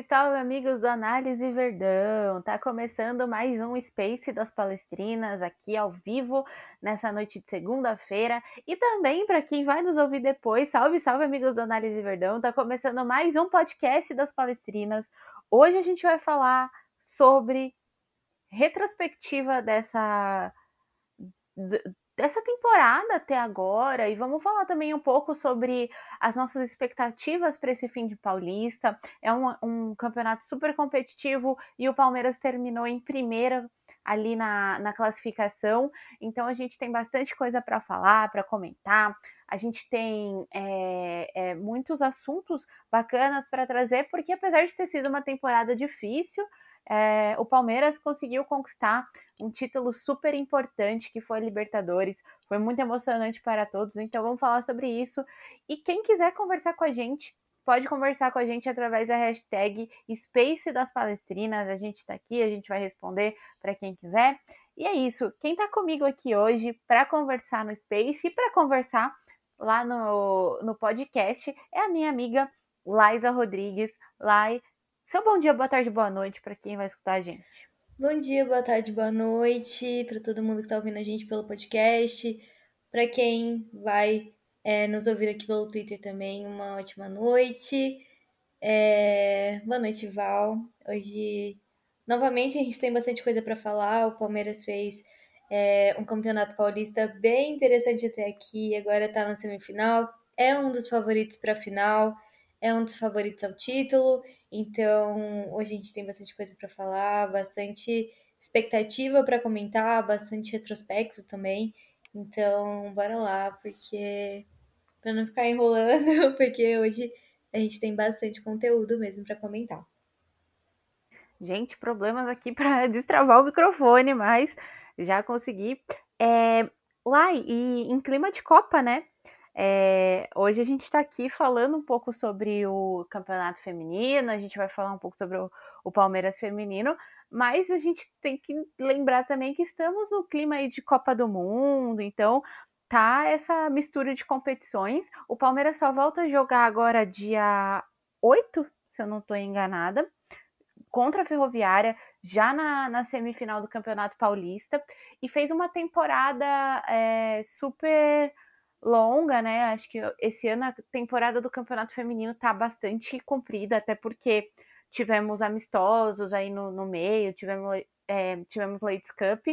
Salve, salve, amigos do Análise Verdão! Tá começando mais um Space das Palestrinas aqui ao vivo nessa noite de segunda-feira. E também para quem vai nos ouvir depois, salve, salve, amigos do Análise Verdão! Tá começando mais um podcast das Palestrinas. Hoje a gente vai falar sobre retrospectiva dessa dessa temporada até agora e vamos falar também um pouco sobre as nossas expectativas para esse fim de Paulista. É um, um, campeonato super competitivo e o Palmeiras terminou em primeira ali na, na classificação, então a gente tem bastante coisa para falar, para comentar. A gente tem é, é, muitos assuntos bacanas para trazer, porque apesar de ter sido uma temporada difícil, é, o Palmeiras conseguiu conquistar um título super importante que foi Libertadores. Foi muito emocionante para todos, então vamos falar sobre isso. E quem quiser conversar com a gente, pode conversar com a gente através da hashtag Space das Palestrinas. A gente está aqui, a gente vai responder para quem quiser. E é isso. Quem está comigo aqui hoje para conversar no Space e para conversar lá no, no podcast é a minha amiga Laisa Rodrigues. Lai, seu bom dia, boa tarde, boa noite para quem vai escutar a gente. Bom dia, boa tarde, boa noite para todo mundo que está ouvindo a gente pelo podcast, para quem vai é, nos ouvir aqui pelo Twitter também, uma ótima noite. É... Boa noite, Val. Hoje, novamente, a gente tem bastante coisa para falar. O Palmeiras fez é, um campeonato paulista bem interessante até aqui, agora está na semifinal. É um dos favoritos para a final, é um dos favoritos ao título então, hoje a gente tem bastante coisa para falar, bastante expectativa para comentar, bastante retrospecto também. Então, bora lá, porque para não ficar enrolando, porque hoje a gente tem bastante conteúdo mesmo para comentar. Gente, problemas aqui para destravar o microfone, mas já consegui. É, lá, e em clima de Copa, né? É, hoje a gente está aqui falando um pouco sobre o campeonato feminino, a gente vai falar um pouco sobre o, o, Palmeiras feminino, mas a gente tem que lembrar também que estamos no clima aí de Copa do Mundo, então tá essa mistura de competições. O Palmeiras só volta a jogar agora dia 8, se eu não estou enganada, contra a Ferroviária, já na, na, semifinal do Campeonato Paulista, e fez uma temporada é, super longa, né? Acho que esse ano a temporada do Campeonato Feminino tá bastante comprida, até porque tivemos amistosos aí no, no meio, tivemos, é, tivemos Ladies Cup,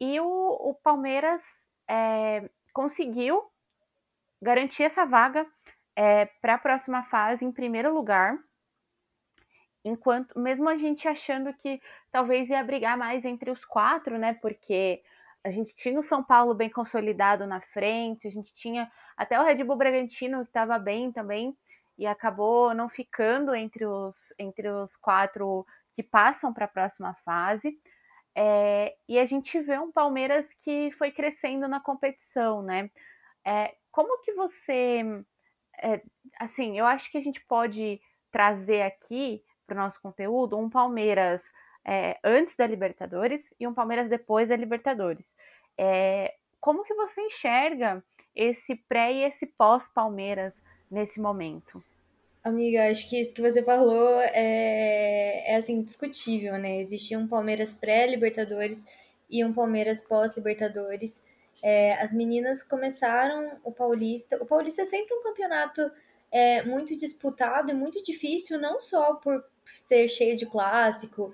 e o, o Palmeiras é, conseguiu garantir essa vaga é, para a próxima fase em primeiro lugar. Enquanto, mesmo a gente achando que talvez ia brigar mais entre os quatro, né? Porque a gente tinha o São Paulo bem consolidado na frente, a gente tinha até o Red Bull Bragantino que estava bem também e acabou não ficando entre os, entre os quatro que passam para a próxima fase. É, e a gente vê um Palmeiras que foi crescendo na competição, né? É, como que você, é, assim, eu acho que a gente pode trazer aqui para o nosso conteúdo um Palmeiras é, antes da Libertadores e um Palmeiras depois da Libertadores. É, como que você enxerga esse pré e esse pós-Palmeiras nesse momento? Amiga, acho que isso que você falou é, é assim, discutível, né? Existia um Palmeiras pré-Libertadores e um Palmeiras pós-Libertadores. É, as meninas começaram o Paulista. O Paulista é sempre um campeonato é, muito disputado e muito difícil, não só por ser cheio de clássico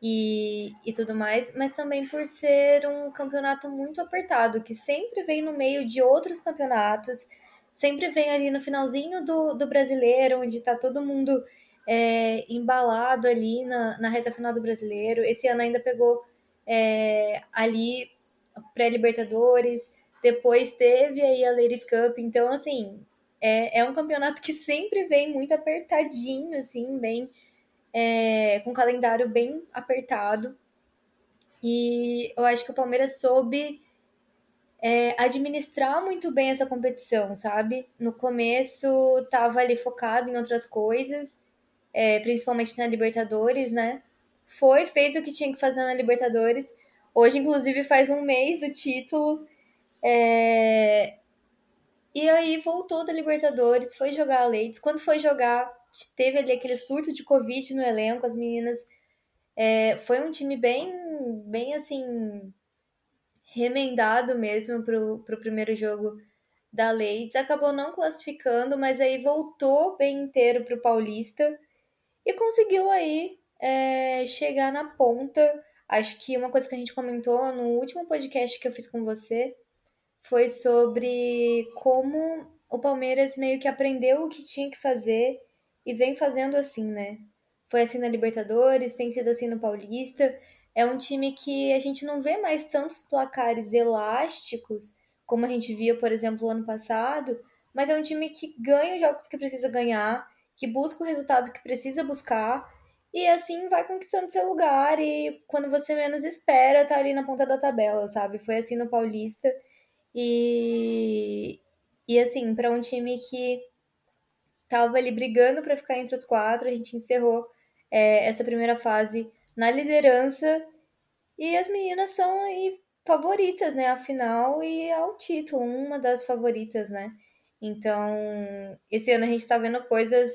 e, e tudo mais, mas também por ser um campeonato muito apertado, que sempre vem no meio de outros campeonatos, sempre vem ali no finalzinho do, do brasileiro, onde está todo mundo é, embalado ali na, na reta final do brasileiro. Esse ano ainda pegou é, ali pré-Libertadores, depois teve aí a Ladies Cup, então assim, é, é um campeonato que sempre vem muito apertadinho, assim, bem é, com um calendário bem apertado. E eu acho que o Palmeiras soube é, administrar muito bem essa competição, sabe? No começo tava ali focado em outras coisas, é, principalmente na Libertadores, né? Foi, fez o que tinha que fazer na Libertadores. Hoje, inclusive, faz um mês do título. É... E aí voltou da Libertadores, foi jogar a Leites. Quando foi jogar, teve ali aquele surto de Covid no elenco, as meninas. É, foi um time bem, bem assim, remendado mesmo pro, pro primeiro jogo da Leeds. Acabou não classificando, mas aí voltou bem inteiro pro Paulista e conseguiu aí é, chegar na ponta. Acho que uma coisa que a gente comentou no último podcast que eu fiz com você foi sobre como o Palmeiras meio que aprendeu o que tinha que fazer e vem fazendo assim, né? Foi assim na Libertadores, tem sido assim no Paulista. É um time que a gente não vê mais tantos placares elásticos como a gente via, por exemplo, ano passado, mas é um time que ganha os jogos que precisa ganhar, que busca o resultado que precisa buscar e assim vai conquistando seu lugar e quando você menos espera, tá ali na ponta da tabela, sabe? Foi assim no Paulista e e assim, para um time que tava ali brigando para ficar entre os quatro, a gente encerrou é, essa primeira fase na liderança e as meninas são aí favoritas, né, à final e ao título, uma das favoritas, né? Então, esse ano a gente está vendo coisas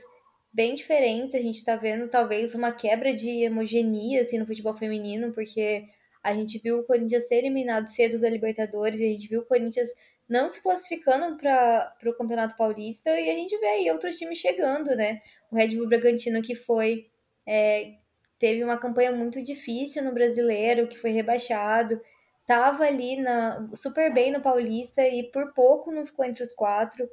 bem diferentes, a gente está vendo talvez uma quebra de homogeneia assim, no futebol feminino, porque a gente viu o Corinthians ser eliminado cedo da Libertadores a gente viu o Corinthians não se classificando para o Campeonato Paulista e a gente vê aí outros times chegando, né? O Red Bull Bragantino que foi é, teve uma campanha muito difícil no Brasileiro, que foi rebaixado, tava ali na super bem no Paulista e por pouco não ficou entre os quatro.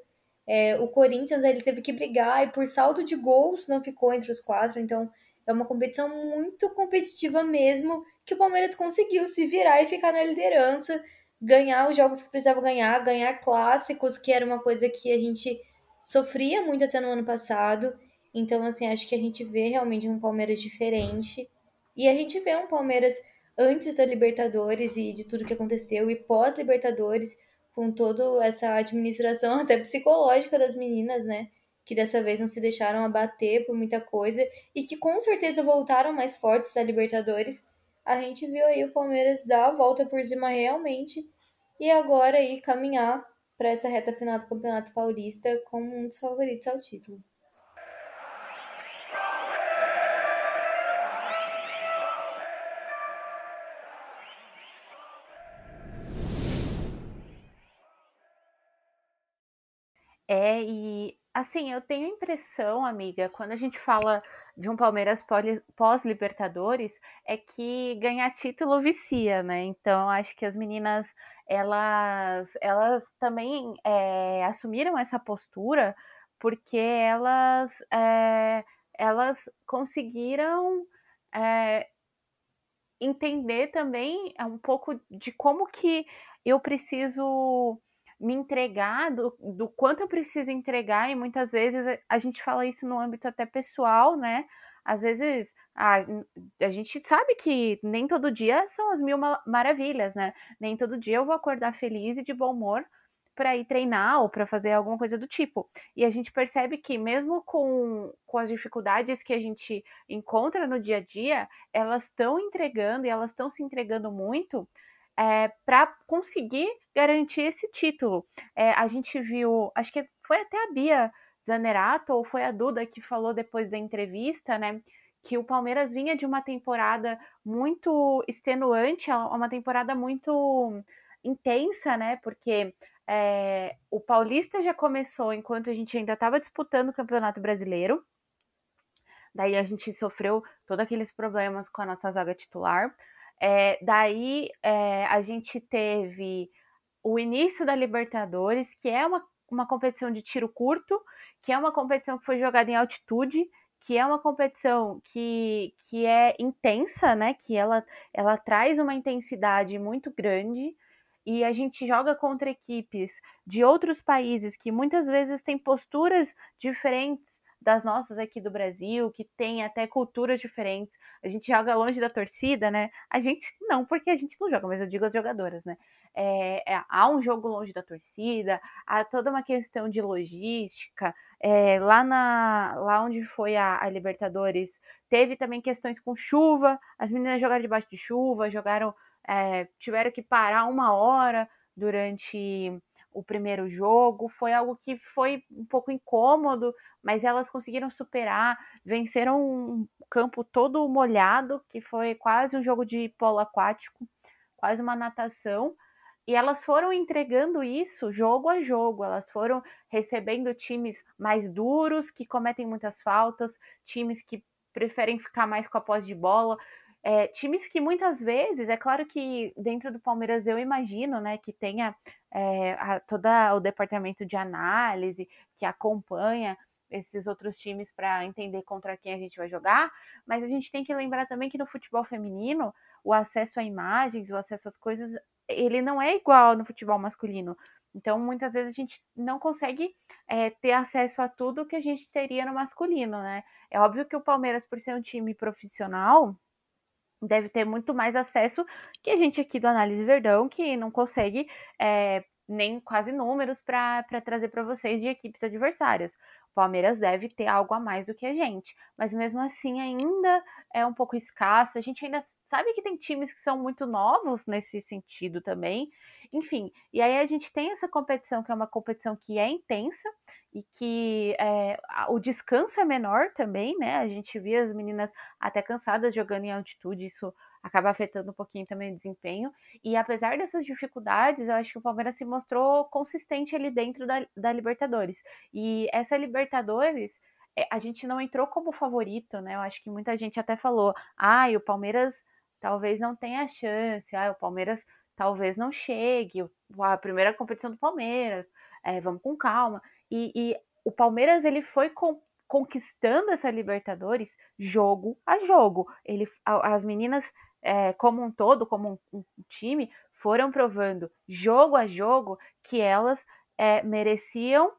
É, o Corinthians ele teve que brigar e por saldo de gols não ficou entre os quatro, então é uma competição muito competitiva mesmo que o Palmeiras conseguiu se virar e ficar na liderança ganhar os jogos que precisava ganhar, ganhar clássicos, que era uma coisa que a gente sofria muito até no ano passado. Então, assim, acho que a gente vê realmente um Palmeiras diferente. E a gente vê um Palmeiras antes da Libertadores e de tudo que aconteceu, e pós-Libertadores, com toda essa administração até psicológica das meninas, né? Que dessa vez não se deixaram abater por muita coisa e que com certeza voltaram mais fortes da Libertadores a gente viu aí o Palmeiras dar a volta por cima realmente e agora aí caminhar para essa reta final do Campeonato Paulista como um dos favoritos ao título. É, e Assim, eu tenho impressão, amiga, quando a gente fala de um Palmeiras pós-Libertadores, é que ganhar título vicia, né? Então, acho que as meninas, elas, elas também é, assumiram essa postura porque elas, é, elas conseguiram é, entender também um pouco de como que eu preciso me entregar, do, do quanto eu preciso entregar, e muitas vezes a gente fala isso no âmbito até pessoal, né? Às vezes a, a gente sabe que nem todo dia são as mil maravilhas, né? Nem todo dia eu vou acordar feliz e de bom humor para ir treinar ou para fazer alguma coisa do tipo. E a gente percebe que mesmo com, com as dificuldades que a gente encontra no dia a dia, elas estão entregando e elas estão se entregando muito é, para conseguir garantir esse título. É, a gente viu, acho que foi até a Bia Zanerato ou foi a Duda que falou depois da entrevista, né? Que o Palmeiras vinha de uma temporada muito extenuante, uma temporada muito intensa, né? Porque é, o Paulista já começou enquanto a gente ainda estava disputando o Campeonato Brasileiro. Daí a gente sofreu todos aqueles problemas com a nossa zaga titular. É, daí é, a gente teve o início da Libertadores, que é uma, uma competição de tiro curto, que é uma competição que foi jogada em altitude, que é uma competição que, que é intensa, né? Que ela, ela traz uma intensidade muito grande e a gente joga contra equipes de outros países que muitas vezes têm posturas diferentes das nossas aqui do Brasil, que tem até culturas diferentes. A gente joga longe da torcida, né? A gente não, porque a gente não joga, mas eu digo as jogadoras, né? É, é, há um jogo longe da torcida, há toda uma questão de logística. É, lá, na, lá onde foi a, a, Libertadores, teve também questões com chuva. As meninas jogaram debaixo de chuva, jogaram, é, tiveram que parar uma hora durante o primeiro jogo, foi algo que foi um pouco incômodo, mas elas conseguiram superar, venceram um campo todo molhado, que foi quase um jogo de polo aquático, quase uma natação. E elas foram entregando isso jogo a jogo, elas foram recebendo times mais duros, que cometem muitas faltas, times que preferem ficar mais com a posse de bola, é, times que muitas vezes, é claro que dentro do Palmeiras eu imagino, né, que tenha é, a, todo o departamento de análise que acompanha esses outros times para entender contra quem a gente vai jogar, mas a gente tem que lembrar também que no futebol feminino o acesso a imagens, o acesso às coisas, ele não é igual no futebol masculino. Então, muitas vezes a gente não consegue é, ter acesso a tudo que a gente teria no masculino, né? É óbvio que o Palmeiras, por ser um time profissional, deve ter muito mais acesso que a gente aqui do Análise Verdão, que não consegue é, nem quase números para trazer para vocês de equipes adversárias. O Palmeiras deve ter algo a mais do que a gente, mas mesmo assim ainda é um pouco escasso. A gente ainda sabe que tem times que são muito novos nesse sentido também. Enfim, e aí a gente tem essa competição que é uma competição que é intensa e que é, o descanso é menor também, né? A gente vê as meninas até cansadas jogando em altitude, isso acaba afetando um pouquinho também o desempenho. E apesar dessas dificuldades, eu acho que o Palmeiras se mostrou consistente ali dentro da, da Libertadores. E essa Libertadores, é, a gente não entrou como favorito, né? Eu acho que muita gente até falou: ah, o Palmeiras talvez não tenha chance, ah, o Palmeiras talvez não chegue, a primeira competição do Palmeiras, é, vamos com calma. E, e o Palmeiras ele foi com, conquistando essa Libertadores jogo a jogo. Ele, as meninas é, como um todo, como um, um, time, foram provando jogo a jogo que elas é, mereciam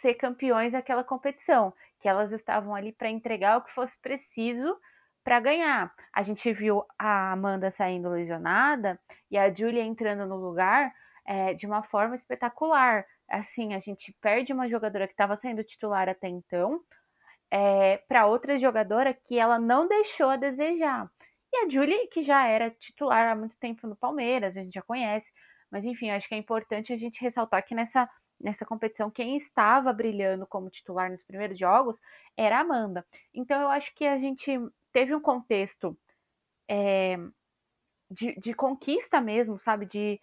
ser campeões daquela competição, que elas estavam ali para entregar o que fosse preciso para ganhar. A gente viu a Amanda saindo lesionada e a Julia entrando no lugar é, de uma forma espetacular. Assim, a gente perde uma jogadora que estava sendo titular até então é, para outra jogadora que ela não deixou a desejar. E a Julie, que já era titular há muito tempo no Palmeiras, a gente já conhece. Mas enfim, acho que é importante a gente ressaltar que nessa, nessa competição, quem estava brilhando como titular nos primeiros jogos era a Amanda. Então eu acho que a gente teve um contexto é, de, de conquista mesmo, sabe? De,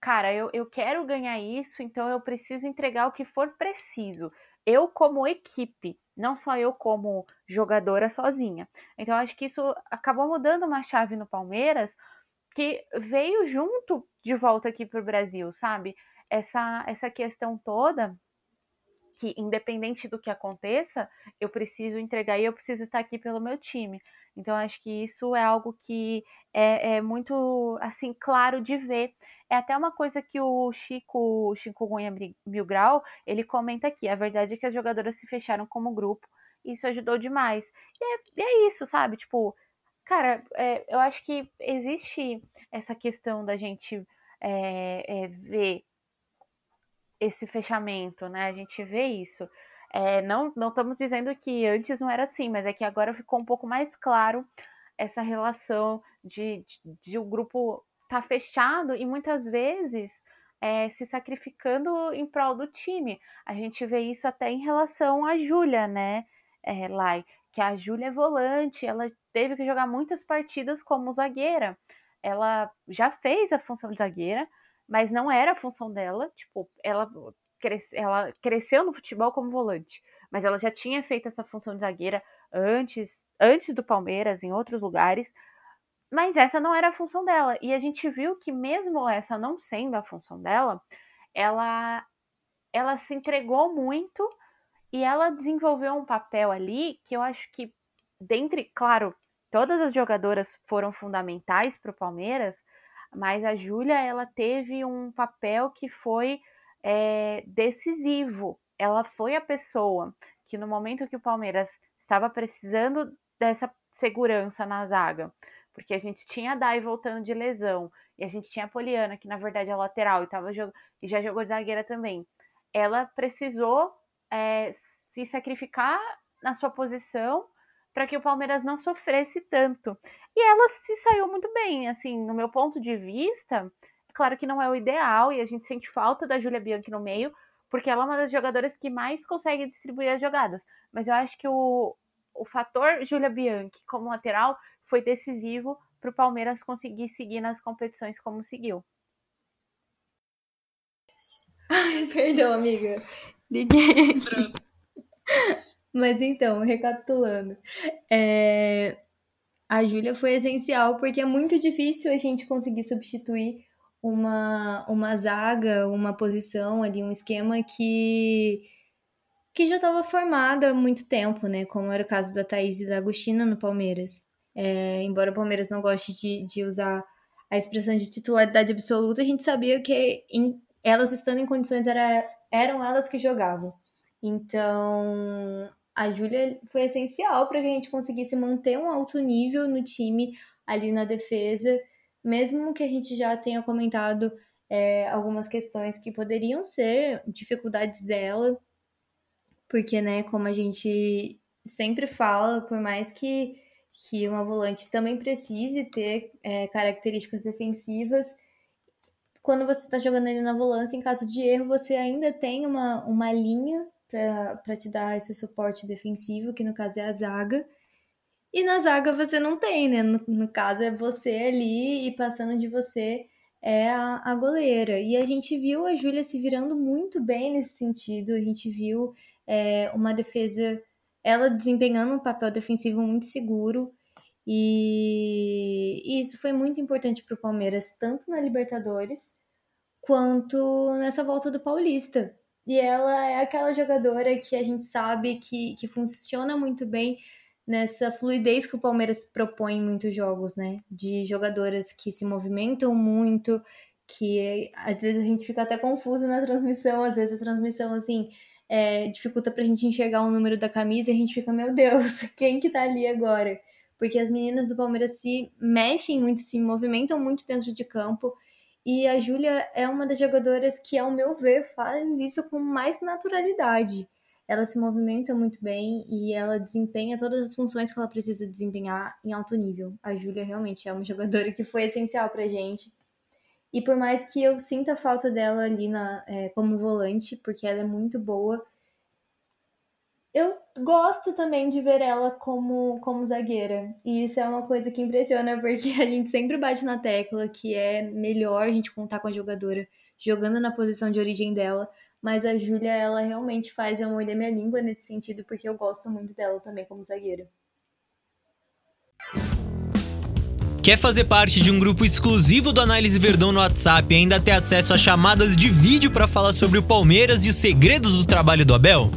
cara, eu, eu quero ganhar isso, então eu preciso entregar o que for preciso. Eu, como equipe, não só eu como jogadora sozinha. Então acho que isso acabou mudando uma chave no Palmeiras que veio junto de volta aqui para o Brasil, sabe? Essa, essa questão toda que independente do que aconteça, eu preciso entregar e eu preciso estar aqui pelo meu time. Então acho que isso é algo que é, é muito assim claro de ver. É até uma coisa que o Chico, Chico Gunha Mil Grau, ele comenta aqui. A verdade é que as jogadoras se fecharam como grupo e isso ajudou demais. E é, é isso, sabe? Tipo, cara, é, eu acho que existe essa questão da gente é, é ver esse fechamento, né? A gente vê isso. É, não, não estamos dizendo que antes não era assim, mas é que agora ficou um pouco mais claro essa relação de, de, de o grupo tá fechado e muitas vezes é, se sacrificando em prol do time. A gente vê isso até em relação à Júlia, né, é, Lai? Que a Júlia é volante, ela teve que jogar muitas partidas como zagueira. Ela já fez a função de zagueira, mas não era a função dela. Tipo, ela, cresce, ela cresceu no futebol como volante, mas ela já tinha feito essa função de zagueira antes, antes do Palmeiras, em outros lugares. Mas essa não era a função dela. E a gente viu que, mesmo essa não sendo a função dela, ela, ela se entregou muito e ela desenvolveu um papel ali que eu acho que, dentre, claro, todas as jogadoras foram fundamentais para o Palmeiras, mas a Júlia ela teve um papel que foi é, decisivo. Ela foi a pessoa que no momento que o Palmeiras estava precisando dessa segurança na zaga, porque a gente tinha a Dai voltando de lesão e a gente tinha a Poliana que na verdade é lateral e, tava, e já jogou de zagueira também. Ela precisou é, se sacrificar na sua posição para que o Palmeiras não sofresse tanto. E ela se saiu muito bem, assim, no meu ponto de vista, claro que não é o ideal e a gente sente falta da Julia Bianchi no meio, porque ela é uma das jogadoras que mais consegue distribuir as jogadas. Mas eu acho que o, o fator Julia Bianchi como lateral foi decisivo para o Palmeiras conseguir seguir nas competições como seguiu. Ai, perdão, amiga. Liguei aqui. Mas então, recapitulando. É... A Júlia foi essencial porque é muito difícil a gente conseguir substituir uma, uma zaga, uma posição ali, um esquema que, que já estava formado há muito tempo, né? Como era o caso da Thaís e da Agostina no Palmeiras. É, embora o Palmeiras não goste de, de usar a expressão de titularidade absoluta, a gente sabia que em, elas estando em condições era, eram elas que jogavam. Então, a Júlia foi essencial para que a gente conseguisse manter um alto nível no time ali na defesa mesmo que a gente já tenha comentado é, algumas questões que poderiam ser dificuldades dela, porque, né, como a gente sempre fala, por mais que, que uma volante também precise ter é, características defensivas, quando você está jogando ali na volância, em caso de erro, você ainda tem uma, uma linha para te dar esse suporte defensivo, que no caso é a zaga. E na zaga você não tem, né? No, no caso é você ali e passando de você é a, a goleira. E a gente viu a Júlia se virando muito bem nesse sentido. A gente viu é, uma defesa, ela desempenhando um papel defensivo muito seguro. E, e isso foi muito importante para o Palmeiras, tanto na Libertadores quanto nessa volta do Paulista. E ela é aquela jogadora que a gente sabe que, que funciona muito bem nessa fluidez que o Palmeiras propõe em muitos jogos, né? De jogadoras que se movimentam muito, que às vezes a gente fica até confuso na transmissão, às vezes a transmissão, assim, é, dificulta pra gente enxergar o número da camisa e a gente fica, meu Deus, quem que tá ali agora? Porque as meninas do Palmeiras se mexem muito, se movimentam muito dentro de campo. E a Júlia é uma das jogadoras que, ao meu ver, faz isso com mais naturalidade ela se movimenta muito bem e ela desempenha todas as funções que ela precisa desempenhar em alto nível. A Júlia realmente é uma jogadora que foi essencial pra gente. E por mais que eu sinta falta dela ali na, é, como volante, porque ela é muito boa, eu gosto também de ver ela como, como zagueira. E isso é uma coisa que impressiona, porque a gente sempre bate na tecla que é melhor a gente contar com a jogadora jogando na posição de origem dela, mas a Júlia, ela realmente faz eu morder minha língua nesse sentido, porque eu gosto muito dela também como zagueira. Quer fazer parte de um grupo exclusivo do Análise Verdão no WhatsApp e ainda ter acesso a chamadas de vídeo para falar sobre o Palmeiras e os segredos do trabalho do Abel?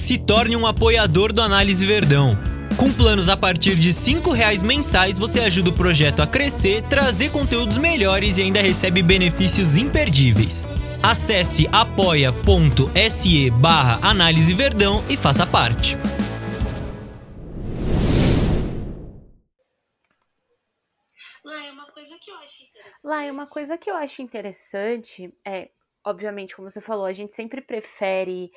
Se torne um apoiador do Análise Verdão. Com planos a partir de R$ reais mensais, você ajuda o projeto a crescer, trazer conteúdos melhores e ainda recebe benefícios imperdíveis. Acesse apoia.se barra Análise Verdão e faça parte. Lá, uma coisa que eu acho interessante. Lá, uma coisa que eu acho interessante é, obviamente, como você falou, a gente sempre prefere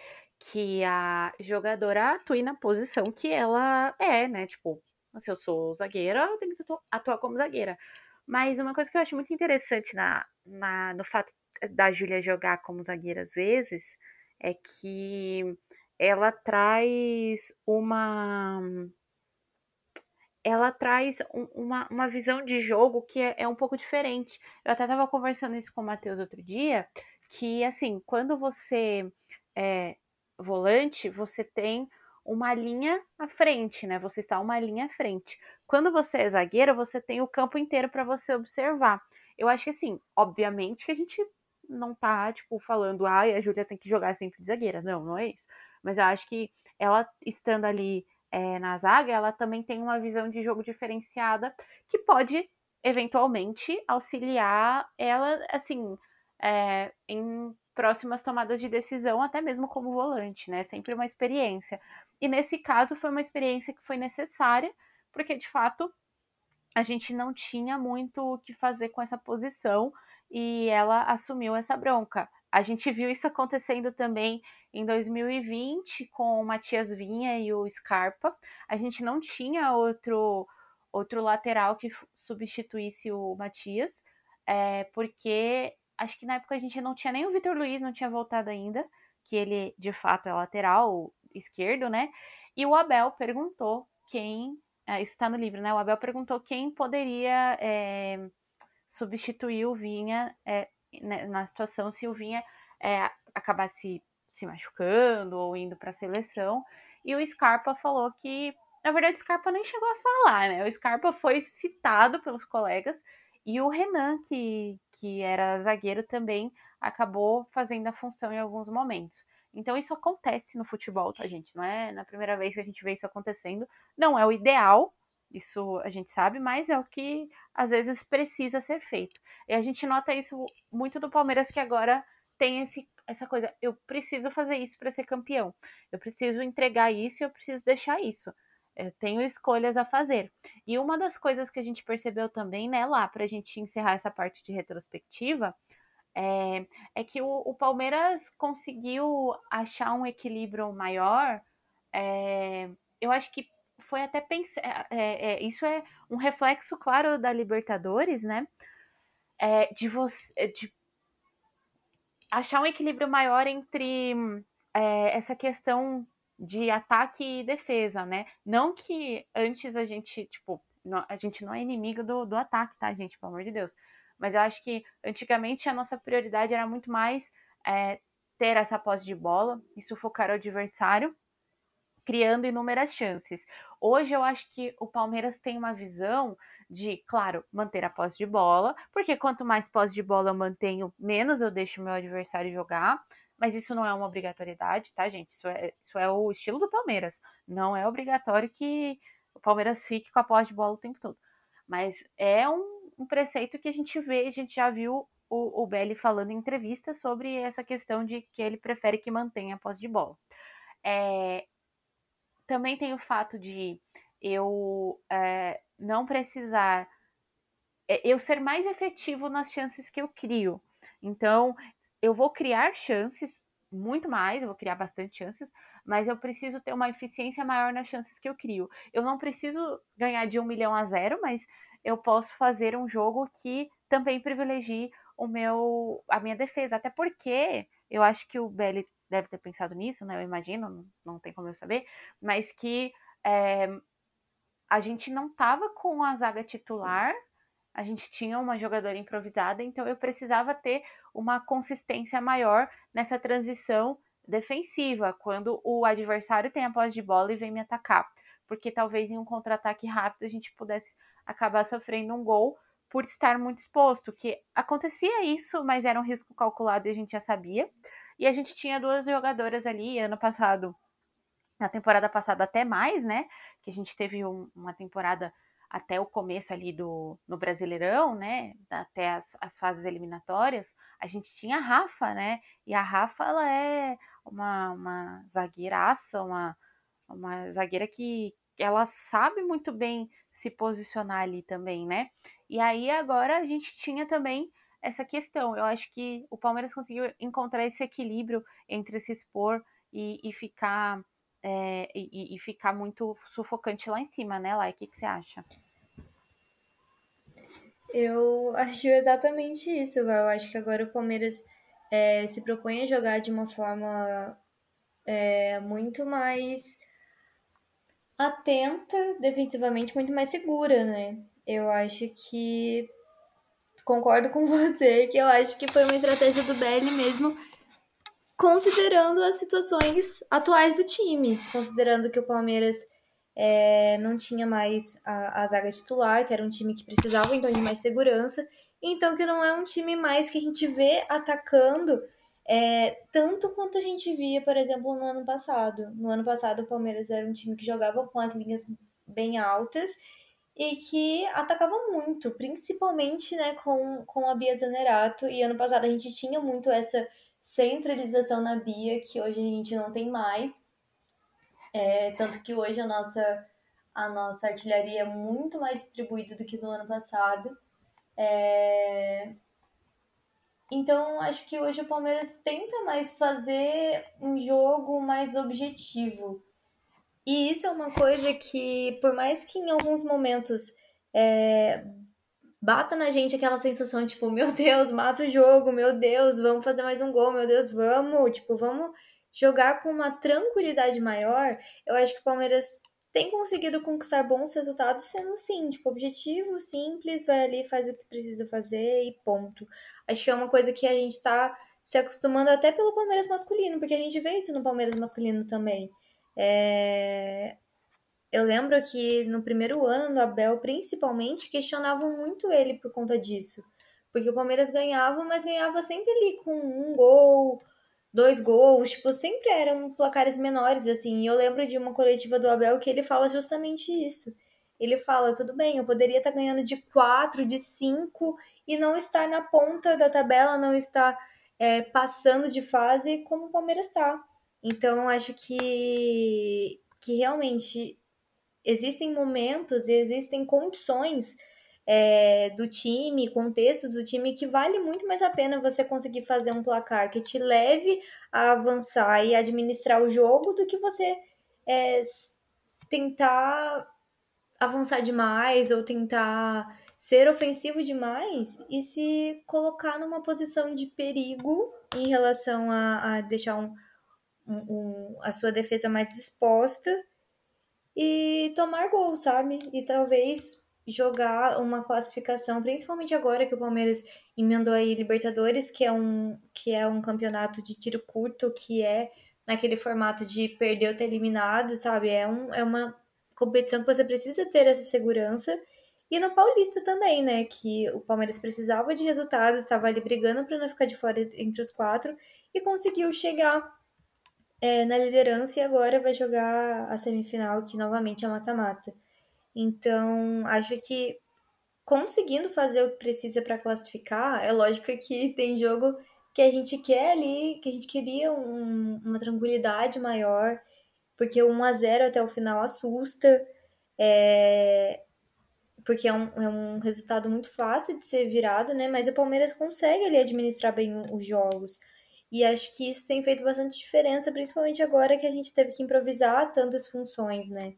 que a jogadora atue na posição que ela é, né? Tipo, se eu sou zagueira, eu tenho que atuar como zagueira. Mas uma coisa que eu acho muito interessante na, na, no fato da Júlia jogar como zagueira às vezes é que ela traz uma ela traz um, uma, uma visão de jogo que é, é um pouco diferente. Eu até estava conversando isso com o Matheus outro dia, que assim, quando você é volante, você tem uma linha à frente, né? Você está uma linha à frente. Quando você é zagueira, você tem o campo inteiro para você observar. Eu acho que assim, obviamente que a gente não tá, tipo, falando, ah, a Júlia tem que jogar sempre de zagueira. Não, não é isso. Mas eu acho que ela estando ali é, na zaga, ela também tem uma visão de jogo diferenciada que pode, eventualmente, auxiliar ela, assim, é, em próximas tomadas de decisão, até mesmo como volante, né? Sempre uma experiência. E nesse caso foi uma experiência que foi necessária, porque de fato a gente não tinha muito o que fazer com essa posição e ela assumiu essa bronca. A gente viu isso acontecendo também em 2020 com o Matias Vinha e o Scarpa. A gente não tinha outro outro lateral que substituísse o Matias, é, porque acho que na época a gente não tinha nem o Vitor Luiz, não tinha voltado ainda, que ele de fato é lateral esquerdo, né? E o Abel perguntou quem, é, isso está no livro, né? O Abel perguntou quem poderia é, substituir o Vinha é, né, na situação se o Vinha é, acabasse se machucando ou indo para a seleção. E o Scarpa falou que, na verdade, o Scarpa nem chegou a falar, né? O Scarpa foi citado pelos colegas e o Renan, que, que era zagueiro, também acabou fazendo a função em alguns momentos. Então isso acontece no futebol, tá, gente? Não é na primeira vez que a gente vê isso acontecendo. Não é o ideal, isso a gente sabe, mas é o que às vezes precisa ser feito. E a gente nota isso muito do Palmeiras que agora tem esse, essa coisa, eu preciso fazer isso para ser campeão. Eu preciso entregar isso e eu preciso deixar isso. Eu tenho escolhas a fazer. E uma das coisas que a gente percebeu também, né, lá, para a gente encerrar essa parte de retrospectiva, é, é que o, o, Palmeiras conseguiu achar um equilíbrio maior. É, eu acho que foi até pensar. É, isso é um reflexo, claro, da Libertadores, né? De você. De achar um equilíbrio maior entre essa questão de ataque e defesa, né? Não que antes a gente, tipo, a gente não é inimigo do, do ataque, tá, gente? Pelo amor de Deus. Mas eu acho que antigamente a nossa prioridade era muito mais é, ter essa posse de bola e sufocar o adversário, criando inúmeras chances. Hoje eu acho que o Palmeiras tem uma visão de, claro, manter a posse de bola, porque quanto mais posse de bola eu mantenho, menos eu deixo o meu adversário jogar. Mas isso não é uma obrigatoriedade, tá, gente? Isso é, isso é o estilo do Palmeiras. Não é obrigatório que o Palmeiras fique com a posse de bola o tempo todo. Mas é um um preceito que a gente vê, a gente já viu o, o Belli falando em entrevistas sobre essa questão de que ele prefere que mantenha a posse de bola. É, também tem o fato de eu é, não precisar, é, eu ser mais efetivo nas chances que eu crio. Então, eu vou criar chances, muito mais, eu vou criar bastante chances, mas eu preciso ter uma eficiência maior nas chances que eu crio. Eu não preciso ganhar de um milhão a zero, mas eu posso fazer um jogo que também privilegie o meu, a minha defesa. Até porque eu acho que o Belly deve ter pensado nisso, né? Eu imagino, não, tem como eu saber, mas que é, a gente não tava com a zaga titular, a gente tinha uma jogadora improvisada, então eu precisava ter uma consistência maior nessa transição defensiva, quando o adversário tem a posse de bola e vem me atacar. Porque talvez em um contra-ataque rápido a gente pudesse acabar sofrendo um gol por estar muito exposto, que acontecia isso, mas era um risco calculado e a gente já sabia. E a gente tinha duas jogadoras ali ano passado, na temporada passada até mais, né? Que a gente teve um, uma temporada até o começo ali do no Brasileirão, né? Até as, as fases eliminatórias, a gente tinha a Rafa, né? E a Rafa ela é uma, uma zagueiraça, uma, uma zagueira que ela sabe muito bem se posicionar ali também, né? E aí agora a gente tinha também essa questão. Eu acho que o Palmeiras conseguiu encontrar esse equilíbrio entre se expor e, e ficar é, e, e, ficar muito sufocante lá em cima, né, Lai? O que, que você acha? Eu acho exatamente isso, Val. Eu acho que agora o Palmeiras é, se propõe a jogar de uma forma é, muito mais atenta defensivamente, muito mais segura, né? Eu acho que concordo com você que eu acho que foi uma estratégia do Belly mesmo, considerando as situações atuais do time, considerando que o Palmeiras é, não tinha mais a, a zaga titular, que era um time que precisava então de mais segurança, então que não é um time mais que a gente vê atacando é, tanto quanto a gente via, por exemplo, no ano passado. No ano passado, o Palmeiras era um time que jogava com as linhas bem altas e que atacava muito, principalmente né, com, com a Bia Zanerato. E ano passado a gente tinha muito essa centralização na Bia, que hoje a gente não tem mais. É, tanto que hoje a nossa, a nossa artilharia é muito mais distribuída do que no ano passado. É, então, acho que hoje o Palmeiras tenta mais fazer um jogo mais objetivo. E isso é uma coisa que, por mais que em alguns momentos é, bata na gente aquela sensação, tipo, meu Deus, mata o jogo, meu Deus, vamos fazer mais um gol, meu Deus, vamos, tipo, vamos jogar com uma tranquilidade maior, eu acho que o Palmeiras tem conseguido conquistar bons resultados sendo sim, tipo, objetivo simples, vai ali, faz o que precisa fazer e ponto. Acho que é uma coisa que a gente tá se acostumando até pelo Palmeiras masculino, porque a gente vê isso no Palmeiras masculino também. É... Eu lembro que no primeiro ano do Abel, principalmente, questionavam muito ele por conta disso. Porque o Palmeiras ganhava, mas ganhava sempre ali com um gol, dois gols, tipo, sempre eram placares menores, assim. E eu lembro de uma coletiva do Abel que ele fala justamente isso. Ele fala, tudo bem, eu poderia estar ganhando de quatro, de cinco, e não estar na ponta da tabela, não estar é, passando de fase como o Palmeiras está. Então, acho que, que realmente existem momentos e existem condições é, do time, contextos do time, que vale muito mais a pena você conseguir fazer um placar que te leve a avançar e administrar o jogo do que você é, tentar avançar demais ou tentar ser ofensivo demais e se colocar numa posição de perigo em relação a, a deixar um, um, um, a sua defesa mais exposta e tomar gol, sabe? E talvez jogar uma classificação, principalmente agora que o Palmeiras emendou aí Libertadores, que é um, que é um campeonato de tiro curto, que é naquele formato de perder ou ter eliminado, sabe? É, um, é uma competição que você precisa ter essa segurança. E no Paulista também, né? Que o Palmeiras precisava de resultados, estava ali brigando para não ficar de fora entre os quatro e conseguiu chegar é, na liderança e agora vai jogar a semifinal, que novamente é mata-mata. Então, acho que conseguindo fazer o que precisa para classificar, é lógico que tem jogo que a gente quer ali, que a gente queria um, uma tranquilidade maior, porque o 1 a 0 até o final assusta, é, porque é um, é um resultado muito fácil de ser virado, né? Mas o Palmeiras consegue ali administrar bem os jogos. E acho que isso tem feito bastante diferença, principalmente agora que a gente teve que improvisar tantas funções, né?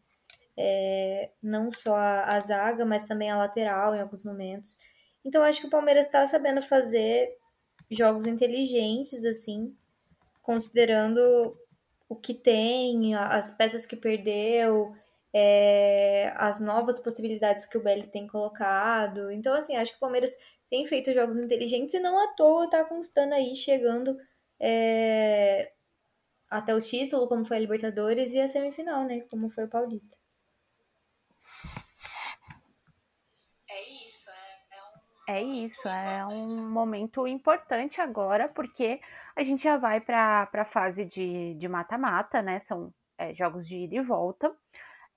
é, não só a, a, zaga, mas também a lateral em alguns momentos. Então acho que o Palmeiras está sabendo fazer jogos inteligentes, assim, considerando o que tem, as peças que perdeu, é, as novas possibilidades que o Belli tem colocado. Então, assim, acho que o Palmeiras tem feito jogos inteligentes e não à toa tá constando aí, chegando é, até o título, como foi a Libertadores, e a semifinal, né? Como foi o Paulista. É isso, é um momento importante agora, porque a gente já vai para a fase de mata-mata, né? São é, jogos de ida e volta.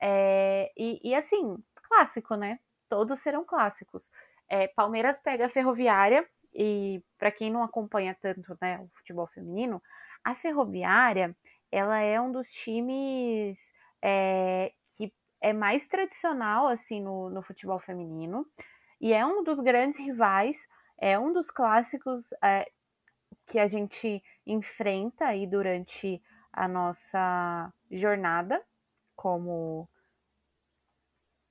É, e, e, assim, clássico, né? Todos serão clássicos. É, Palmeiras pega a Ferroviária, e para quem não acompanha tanto né, o futebol feminino, a Ferroviária ela é um dos times é, que é mais tradicional assim no, no futebol feminino. E é um dos grandes rivais, é um dos clássicos é, que a gente enfrenta aí durante a nossa jornada como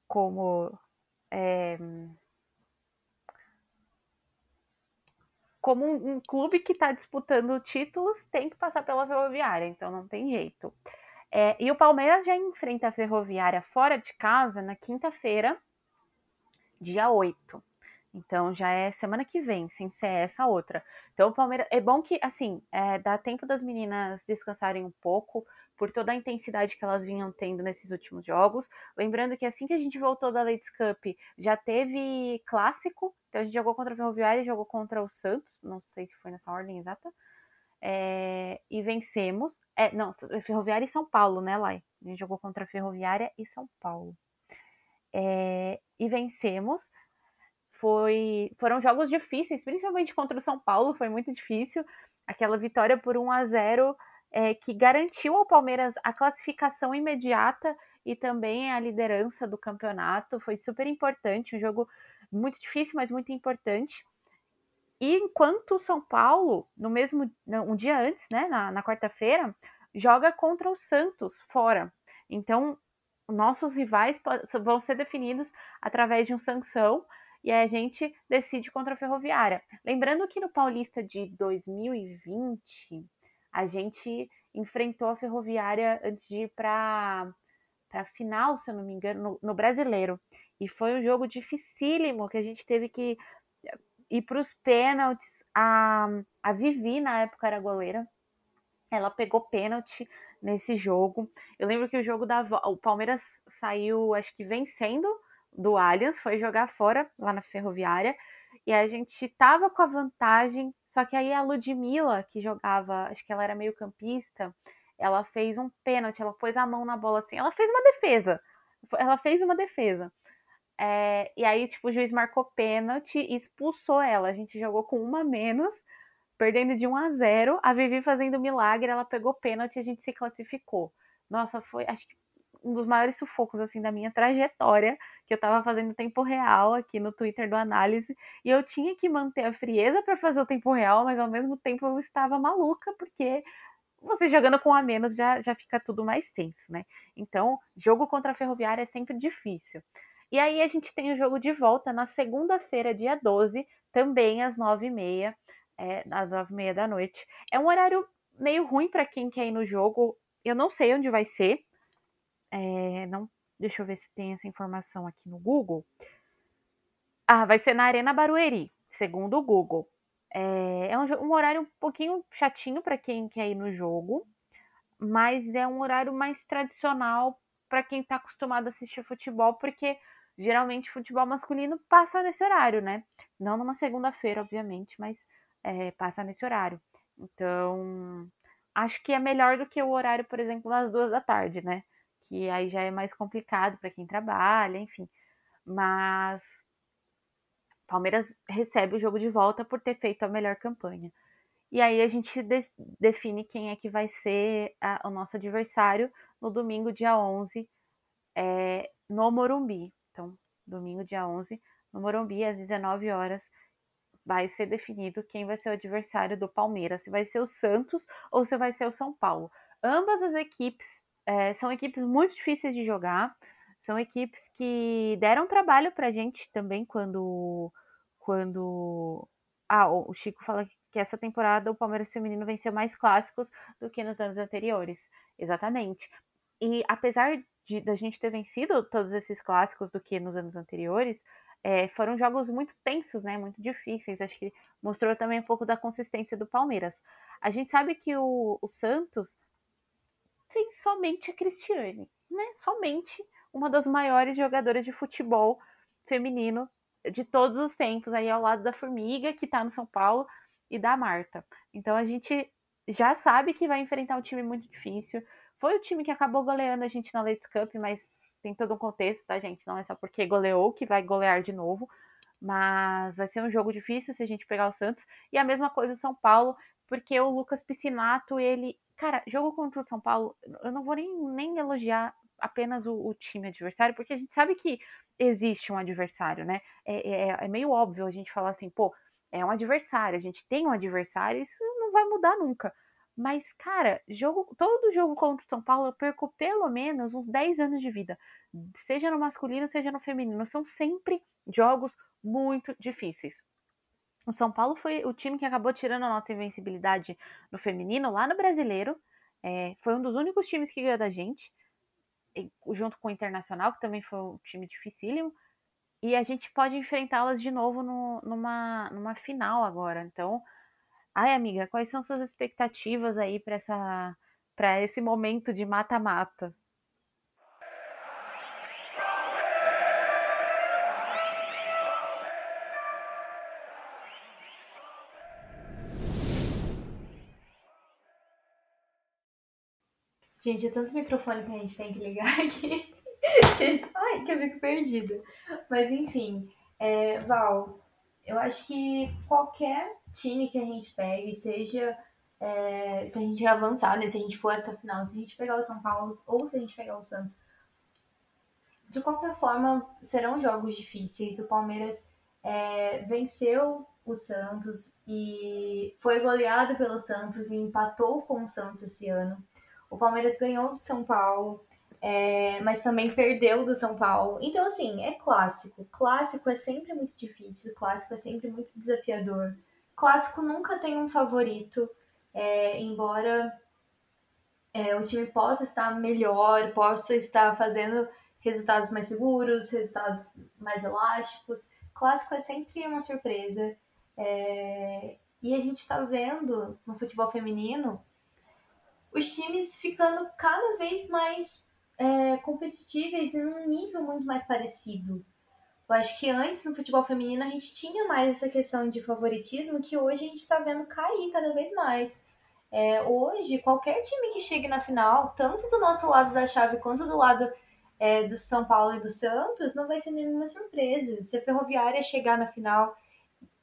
como é, como um, um, clube que está disputando títulos tem que passar pela Ferroviária, então não tem jeito. É, e o Palmeiras já enfrenta a Ferroviária fora de casa na quinta-feira, dia 8. Então já é semana que vem, sem ser essa outra. Então o Palmeiras. É bom que, assim, é, dá tempo das meninas descansarem um pouco por toda a intensidade que elas vinham tendo nesses últimos jogos. Lembrando que assim que a gente voltou da Ladies Cup, já teve clássico. Então a gente jogou contra a Ferroviária e jogou contra o Santos. Não sei se foi nessa ordem exata. É, e vencemos. É, não, Ferroviária e São Paulo, né, Lai? A gente jogou contra a Ferroviária e São Paulo é, e vencemos. Foi, foram jogos difíceis, principalmente contra o São Paulo, foi muito difícil. Aquela vitória por 1 a 0 é, que garantiu ao Palmeiras a classificação imediata e também a liderança do campeonato. Foi super importante, um jogo muito difícil, mas muito importante. E enquanto o São Paulo, no mesmo um dia antes, né, na, na quarta-feira, joga contra o Santos fora. Então nossos rivais vão ser definidos através de um sanção e a gente decide contra a Ferroviária. Lembrando que no Paulista de 2020, a gente enfrentou a Ferroviária antes de ir para a final, se eu não me engano, no, no Brasileiro. E foi um jogo dificílimo que a gente teve que ir para os pênaltis. A, a Vivi, na época, era goleira. Ela pegou pênalti nesse jogo. Eu lembro que o jogo da o Palmeiras saiu, acho que vencendo do Allianz, foi jogar fora lá na Ferroviária. E a gente tava com a vantagem, só que aí a Ludmilla, que jogava, acho que ela era meio campista, ela fez um pênalti, ela pôs a mão na bola assim, ela fez uma defesa. Ela fez uma defesa. É, e aí, tipo, o juiz marcou pênalti e expulsou ela. A gente jogou com uma menos, perdendo de 1 a 0. A Vivi fazendo milagre, ela pegou pênalti e a gente se classificou. Nossa, foi, acho que um dos maiores sufocos assim da minha trajetória, que eu tava fazendo tempo real aqui no Twitter do Análise, e eu tinha que manter a frieza para fazer o tempo real, mas ao mesmo tempo eu estava maluca, porque você jogando com a menos já, já fica tudo mais tenso, né? Então, jogo contra a Ferroviária é sempre difícil. E aí a gente tem o jogo de volta na segunda-feira, dia 12, também às 9h30, é, às 9h30 da noite. É um horário meio ruim para quem quer ir no jogo. Eu não sei onde vai ser. É, não, deixa eu ver se tem essa informação aqui no Google. Ah, vai ser na Arena Barueri, segundo o Google. É, é um, um horário um pouquinho chatinho para quem quer ir no jogo, mas é um horário mais tradicional para quem está acostumado a assistir futebol, porque geralmente futebol masculino passa nesse horário, né? Não numa segunda-feira, obviamente, mas é, passa nesse horário. Então, acho que é melhor do que o horário, por exemplo, das duas da tarde, né? Que aí já é mais complicado para quem trabalha, enfim. Mas Palmeiras recebe o jogo de volta por ter feito a melhor campanha. E aí a gente de define quem é que vai ser a, o nosso adversário no domingo, dia 11, é, no Morumbi. Então, domingo, dia 11, no Morumbi, às 19 horas, vai ser definido quem vai ser o adversário do Palmeiras, se vai ser o Santos ou se vai ser o São Paulo. Ambas as equipes é, são equipes muito difíceis de jogar, são equipes que deram trabalho pra gente também quando. quando ah, o Chico fala que essa temporada o Palmeiras Feminino venceu mais clássicos do que nos anos anteriores. Exatamente. E apesar de da gente ter vencido todos esses clássicos do que nos anos anteriores, é, foram jogos muito tensos, né? Muito difíceis. Acho que mostrou também um pouco da consistência do Palmeiras. A gente sabe que o, o Santos tem somente a Cristiane, né? Somente uma das maiores jogadoras de futebol feminino de todos os tempos, aí ao lado da Formiga, que tá no São Paulo, e da Marta. Então a gente já sabe que vai enfrentar um time muito difícil. Foi o time que acabou goleando a gente na Leeds Cup, mas tem todo um contexto, tá, gente? Não é só porque goleou que vai golear de novo. Mas vai ser um jogo difícil se a gente pegar o Santos. E a mesma coisa o São Paulo, porque o Lucas Piscinato, ele. Cara, jogo contra o São Paulo, eu não vou nem, nem elogiar apenas o, o time adversário, porque a gente sabe que existe um adversário, né? É, é, é, meio óbvio a gente falar assim, pô, é um adversário, a gente tem um adversário, isso não vai mudar nunca. Mas, cara, jogo, todo jogo contra o São Paulo eu perco pelo menos uns 10 anos de vida. Seja no masculino, seja no feminino. São sempre jogos muito difíceis. O São Paulo foi o time que acabou tirando a nossa invencibilidade no feminino lá no brasileiro. É, foi um dos únicos times que ganhou da gente, junto com o Internacional, que também foi um time dificílimo. E a gente pode enfrentá-las de novo no, numa, numa final agora. Então, Ai, amiga, quais são suas expectativas aí para essa para esse momento de mata-mata? Gente, é tanto microfone que a gente tem que ligar aqui. Ai, que eu fico perdida. Mas enfim, é, Val, eu acho que qualquer time que a gente pegue, seja é, se a gente avançar, né, se a gente for até a final, se a gente pegar o São Paulo ou se a gente pegar o Santos, de qualquer forma serão jogos difíceis. O Palmeiras é, venceu o Santos e foi goleado pelo Santos e empatou com o Santos esse ano. O Palmeiras ganhou do São Paulo, é, mas também perdeu do São Paulo. Então, assim, é clássico. Clássico é sempre muito difícil, clássico é sempre muito desafiador. Clássico nunca tem um favorito, é, embora é, o time possa estar melhor, possa estar fazendo resultados mais seguros, resultados mais elásticos. Clássico é sempre uma surpresa. É, e a gente está vendo no futebol feminino os times ficando cada vez mais é, competitivos em um nível muito mais parecido. Eu acho que antes no futebol feminino a gente tinha mais essa questão de favoritismo que hoje a gente está vendo cair cada vez mais. É, hoje, qualquer time que chegue na final, tanto do nosso lado da chave quanto do lado é, do São Paulo e do Santos, não vai ser nenhuma surpresa. Se a Ferroviária chegar na final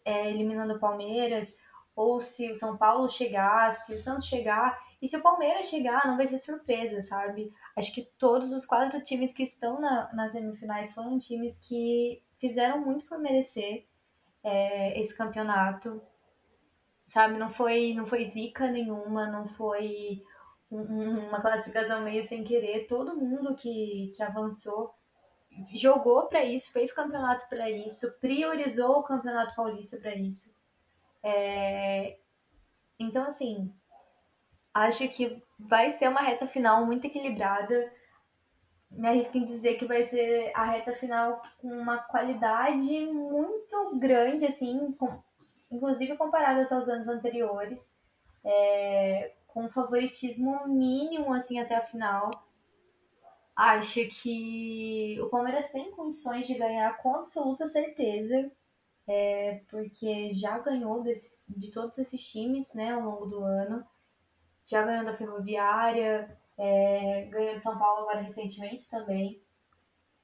é, eliminando o Palmeiras, ou se o São Paulo chegar, se o Santos chegar, e se o Palmeiras chegar, não vai ser surpresa, sabe? Acho que todos os quatro times que estão na, nas semifinais foram times que fizeram muito por merecer é, esse campeonato, sabe? Não foi, não foi zica nenhuma, não foi um, uma classificação meio sem querer. Todo mundo que, que avançou jogou para isso, fez campeonato para isso, priorizou o campeonato paulista para isso. É... Então, assim, Acho que vai ser uma reta final muito equilibrada. Me arrisco em dizer que vai ser a reta final com uma qualidade muito grande, assim, com, inclusive comparadas aos anos anteriores, é, com favoritismo mínimo, assim, até a final. Acho que o Palmeiras tem condições de ganhar com absoluta certeza, é, porque já ganhou desses, de todos esses times, né, ao longo do ano já ganhou da Ferroviária, é, ganhou de São Paulo agora recentemente também.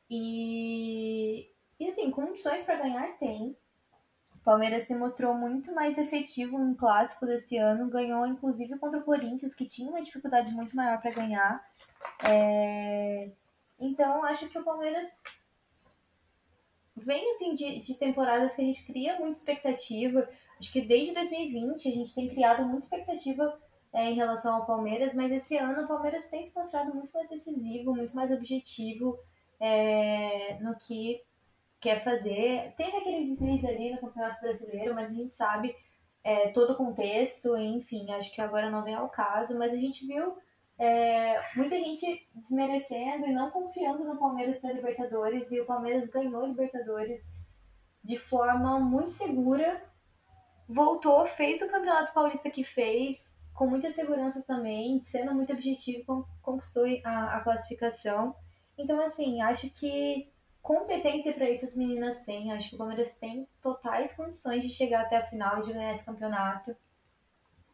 E, e assim, condições para ganhar tem. O Palmeiras se mostrou muito mais efetivo em clássicos esse ano, ganhou inclusive contra o Corinthians, que tinha uma dificuldade muito maior para ganhar. É... Então, acho que o Palmeiras vem assim de, de temporadas que a gente cria muita expectativa. Acho que desde 2020 a gente tem criado muita expectativa é, em relação ao Palmeiras, mas esse ano o Palmeiras tem se mostrado muito mais decisivo, muito mais objetivo é, no que quer fazer. Teve aquele deslize ali no Campeonato Brasileiro, mas a gente sabe é, todo o contexto, enfim, acho que agora não vem ao caso, mas a gente viu é, muita gente desmerecendo e não confiando no Palmeiras para Libertadores, e o Palmeiras ganhou Libertadores de forma muito segura, voltou, fez o Campeonato Paulista que fez, com muita segurança também, sendo muito objetivo, conquistou a, a classificação. Então, assim, acho que competência para isso as meninas têm. Acho que o Palmeiras tem totais condições de chegar até a final de ganhar esse campeonato.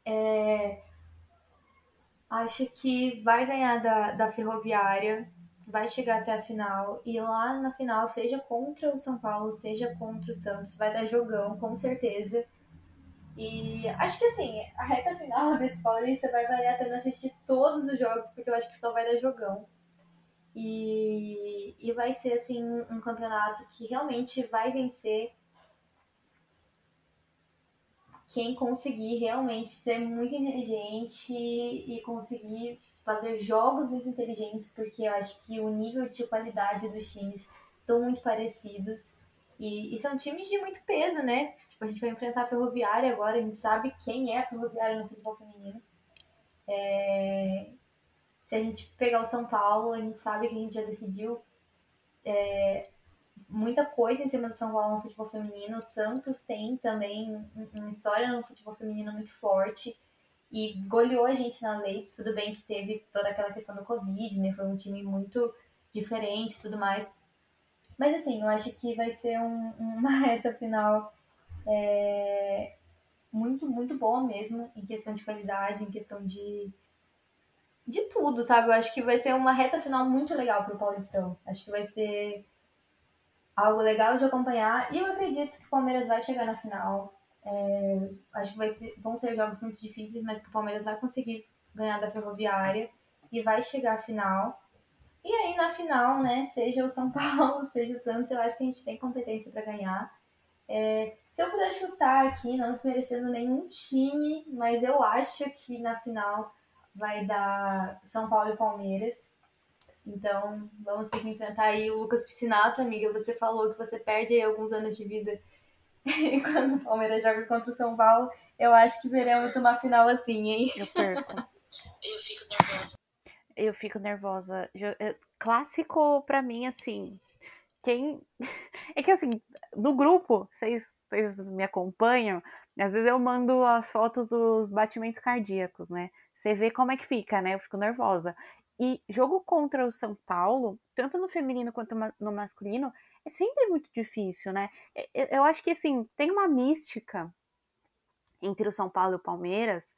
É... Acho que vai ganhar da, da Ferroviária, vai chegar até a final. E lá na final, seja contra o São Paulo, seja contra o Santos, vai dar jogão, com certeza. E acho que assim, a reta final desse Paulista vai valer a pena assistir todos os jogos, porque eu acho que só vai dar jogão. E, e vai ser assim um campeonato que realmente vai vencer quem conseguir realmente ser muito inteligente e conseguir fazer jogos muito inteligentes, porque eu acho que o nível de qualidade dos times estão muito parecidos. E, e são times de muito peso, né? Tipo, a gente vai enfrentar a Ferroviária agora, a gente sabe quem é a Ferroviária no futebol feminino. É... Se a gente pegar o São Paulo, a gente sabe que a gente já decidiu é... muita coisa em cima do São Paulo no futebol feminino. O Santos tem também uma história no futebol feminino muito forte e goleou a gente na Leite. Tudo bem que teve toda aquela questão do Covid, né? Foi um time muito diferente tudo mais. Mas assim, eu acho que vai ser um, uma reta final é, muito, muito boa mesmo, em questão de qualidade, em questão de, de tudo, sabe? Eu acho que vai ser uma reta final muito legal pro Paulistão. Acho que vai ser algo legal de acompanhar. E eu acredito que o Palmeiras vai chegar na final. É, acho que vai ser, vão ser jogos muito difíceis, mas que o Palmeiras vai conseguir ganhar da Ferroviária e vai chegar à final. E aí na final, né, seja o São Paulo, seja o Santos, eu acho que a gente tem competência para ganhar. É, se eu puder chutar aqui, não desmerecendo nenhum time, mas eu acho que na final vai dar São Paulo e Palmeiras. Então, vamos ter que enfrentar aí o Lucas Piscinato, amiga. Você falou que você perde alguns anos de vida e quando o Palmeiras joga contra o São Paulo. Eu acho que veremos uma final assim, hein? Eu perco. eu fico nervosa. Eu fico nervosa. Clássico pra mim, assim. Quem. É que assim, do grupo, vocês, vocês me acompanham, às vezes eu mando as fotos dos batimentos cardíacos, né? Você vê como é que fica, né? Eu fico nervosa. E jogo contra o São Paulo, tanto no feminino quanto no masculino, é sempre muito difícil, né? Eu acho que, assim, tem uma mística entre o São Paulo e o Palmeiras,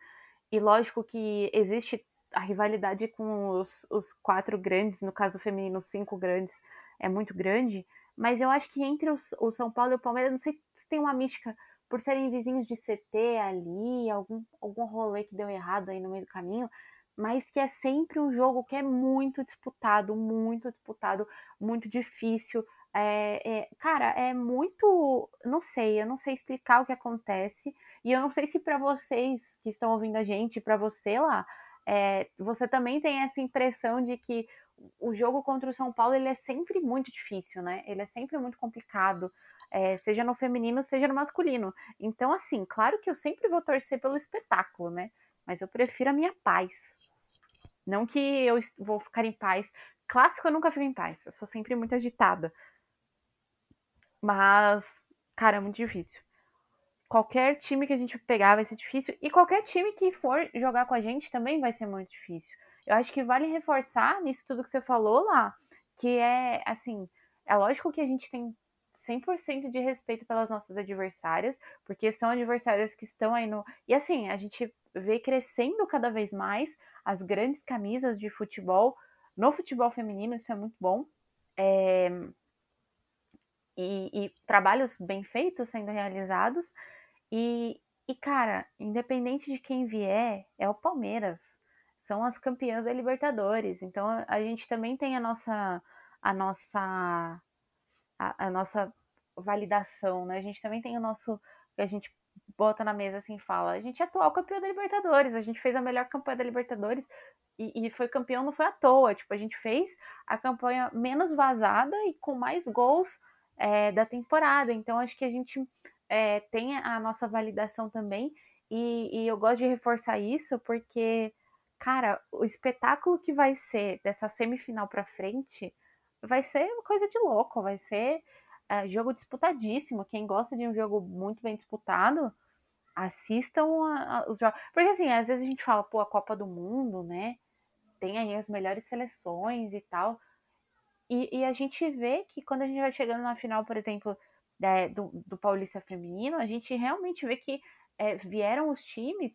e lógico que existe a rivalidade com os, os quatro grandes, no caso do feminino, cinco grandes, é muito grande, mas eu acho que entre o São Paulo e o Palmeiras, não sei se tem uma mística por serem vizinhos de CT ali, algum, algum rolê que deu errado aí no meio do caminho, mas que é sempre um jogo que é muito disputado, muito disputado, muito difícil. É, é, cara, é muito. Não sei, eu não sei explicar o que acontece. E eu não sei se para vocês que estão ouvindo a gente, para você lá, é, você também tem essa impressão de que o jogo contra o São Paulo ele é sempre muito difícil, né? Ele é sempre muito complicado. É, seja no feminino, seja no masculino. Então, assim, claro que eu sempre vou torcer pelo espetáculo, né? Mas eu prefiro a minha paz. Não que eu vou ficar em paz. Clássico eu nunca fico em paz. Eu sou sempre muito agitada. Mas, cara, é muito difícil. Qualquer time que a gente pegar vai ser difícil. E qualquer time que for jogar com a gente também vai ser muito difícil. Eu acho que vale reforçar nisso tudo que você falou lá. Que é, assim, é lógico que a gente tem 100% de respeito pelas nossas adversárias, porque são adversárias que estão aí no. E assim, a gente vê crescendo cada vez mais as grandes camisas de futebol no futebol feminino, isso é muito bom. É... E, e, trabalhos bem feitos sendo realizados. E, e, cara, independente de quem vier, é o Palmeiras. São as campeãs da Libertadores. Então a gente também tem a nossa a nossa a, a nossa validação, né? A gente também tem o nosso a gente bota na mesa assim fala: a gente é atual campeão da Libertadores, a gente fez a melhor campanha da Libertadores e, e, foi campeão não foi à toa. Tipo, a gente fez a campanha menos vazada e com mais gols é, da temporada. Então, acho que a gente é, tem a nossa validação também. E, e eu gosto de reforçar isso porque, cara, o espetáculo que vai ser dessa semifinal para frente vai ser coisa de louco, vai ser é, jogo disputadíssimo. Quem gosta de um jogo muito bem disputado, assistam a, a, os jogos. Porque assim, às vezes a gente fala, pô, a Copa do Mundo, né? Tem aí as melhores seleções e tal. E, e a gente vê que quando a gente vai chegando na final, por exemplo, é, do, do Paulista Feminino, a gente realmente vê que é, vieram os times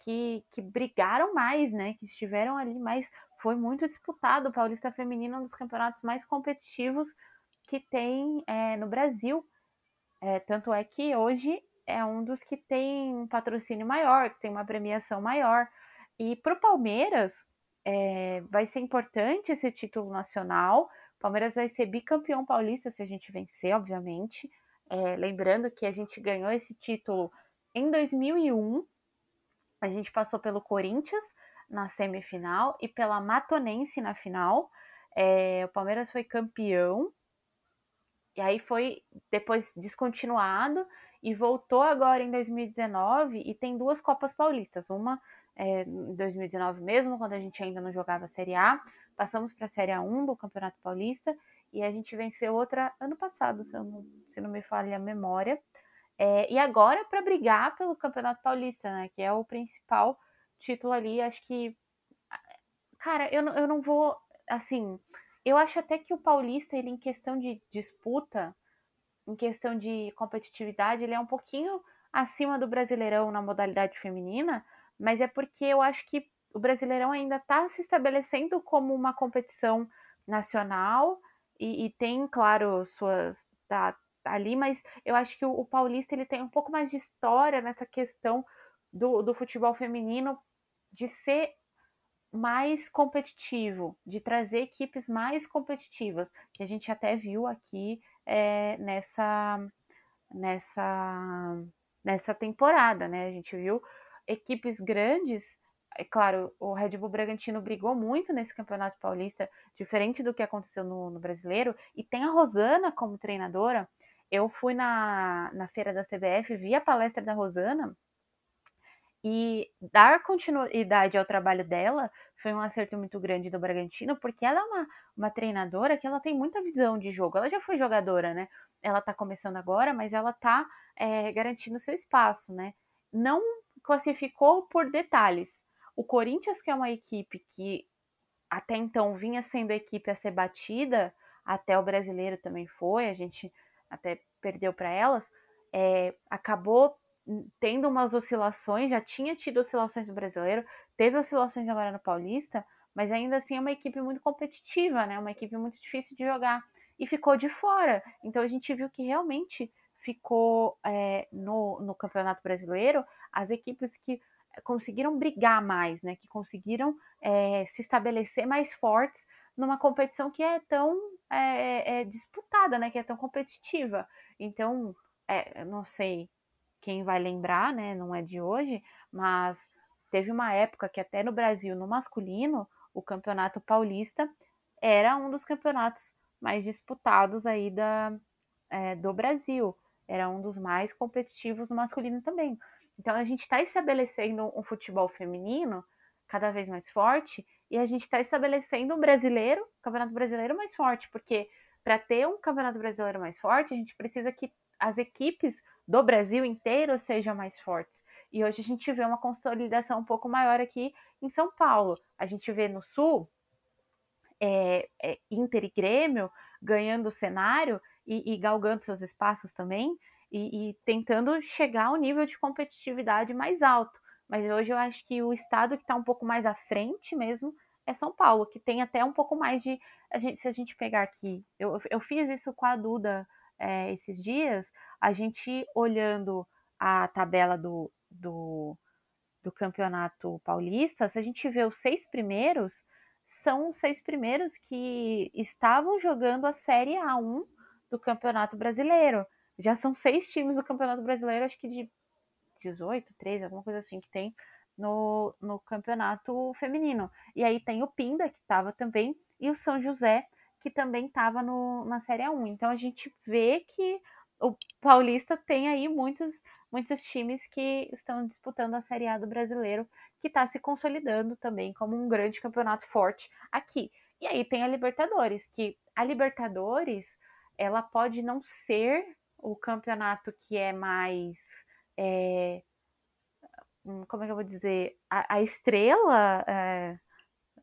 que, que brigaram mais, né? Que estiveram ali mais. Foi muito disputado. O Paulista Feminino é um dos campeonatos mais competitivos que tem é, no Brasil. É, tanto é que hoje é um dos que tem um patrocínio maior, que tem uma premiação maior. E para o Palmeiras é, vai ser importante esse título nacional. O Palmeiras vai ser bicampeão paulista se a gente vencer, obviamente. É, lembrando que a gente ganhou esse título em 2001. A gente passou pelo Corinthians na semifinal e pela Matonense na final. É, o Palmeiras foi campeão. E aí foi depois descontinuado e voltou agora em 2019 e tem duas Copas Paulistas. Uma é, em 2019 mesmo, quando a gente ainda não jogava Série A. Passamos para a Série A1 do Campeonato Paulista e a gente venceu outra ano passado, se, não, se não me falha a memória. É, e agora para brigar pelo Campeonato Paulista, né? Que é o principal título ali. Acho que. Cara, eu, eu não vou. Assim, eu acho até que o Paulista, ele em questão de disputa, em questão de competitividade, ele é um pouquinho acima do Brasileirão na modalidade feminina, mas é porque eu acho que o Brasileirão ainda está se estabelecendo como uma competição nacional e, e tem, claro, suas. Tá, ali, mas eu acho que o, o, Paulista ele tem um pouco mais de história nessa questão do, do futebol feminino de ser mais competitivo, de trazer equipes mais competitivas, que a gente até viu aqui é, nessa, nessa, nessa temporada, né? A gente viu equipes grandes é claro, o Red Bull Bragantino brigou muito nesse Campeonato Paulista, diferente do que aconteceu no, no Brasileiro, e tem a Rosana como treinadora. Eu fui na, na feira da CBF, vi a palestra da Rosana, e dar continuidade ao trabalho dela foi um acerto muito grande do Bragantino, porque ela é uma, uma treinadora que ela tem muita visão de jogo. Ela já foi jogadora, né? Ela tá começando agora, mas ela tá é, garantindo seu espaço, né? Não classificou por detalhes. O Corinthians, que é uma equipe que até então vinha sendo a equipe a ser batida, até o brasileiro também foi, a gente até perdeu para elas, é, acabou tendo umas oscilações, já tinha tido oscilações no brasileiro, teve oscilações agora no Paulista, mas ainda assim é uma equipe muito competitiva, né? Uma equipe muito difícil de jogar. E ficou de fora. Então a gente viu que realmente ficou é, no, no Campeonato Brasileiro as equipes que conseguiram brigar mais, né? Que conseguiram é, se estabelecer mais fortes numa competição que é tão é, é disputada, né? Que é tão competitiva. Então, é, não sei quem vai lembrar, né? Não é de hoje, mas teve uma época que até no Brasil, no masculino, o Campeonato Paulista era um dos campeonatos mais disputados aí da, é, do Brasil. Era um dos mais competitivos no masculino também. Então a gente está estabelecendo um futebol feminino cada vez mais forte e a gente está estabelecendo um brasileiro, campeonato brasileiro mais forte, porque para ter um campeonato brasileiro mais forte, a gente precisa que as equipes do Brasil inteiro sejam mais fortes. E hoje a gente vê uma consolidação um pouco maior aqui em São Paulo. A gente vê no Sul é, é, Inter e Grêmio ganhando o cenário e, e galgando seus espaços também e, e tentando chegar ao nível de competitividade mais alto. Mas hoje eu acho que o estado que está um pouco mais à frente mesmo é São Paulo, que tem até um pouco mais de. A gente, se a gente pegar aqui, eu, eu fiz isso com a Duda é, esses dias, a gente olhando a tabela do, do, do campeonato paulista, se a gente vê os seis primeiros, são os seis primeiros que estavam jogando a Série A1 do Campeonato Brasileiro já são seis times do Campeonato Brasileiro, acho que de 18, 13, alguma coisa assim que tem no, no campeonato feminino. E aí tem o Pinda, que estava também, e o São José, que também estava na Série A1. Então a gente vê que o Paulista tem aí muitos, muitos times que estão disputando a Série A do brasileiro, que está se consolidando também como um grande campeonato forte aqui. E aí tem a Libertadores, que a Libertadores ela pode não ser o campeonato que é mais. É, como é que eu vou dizer? A, a estrela é,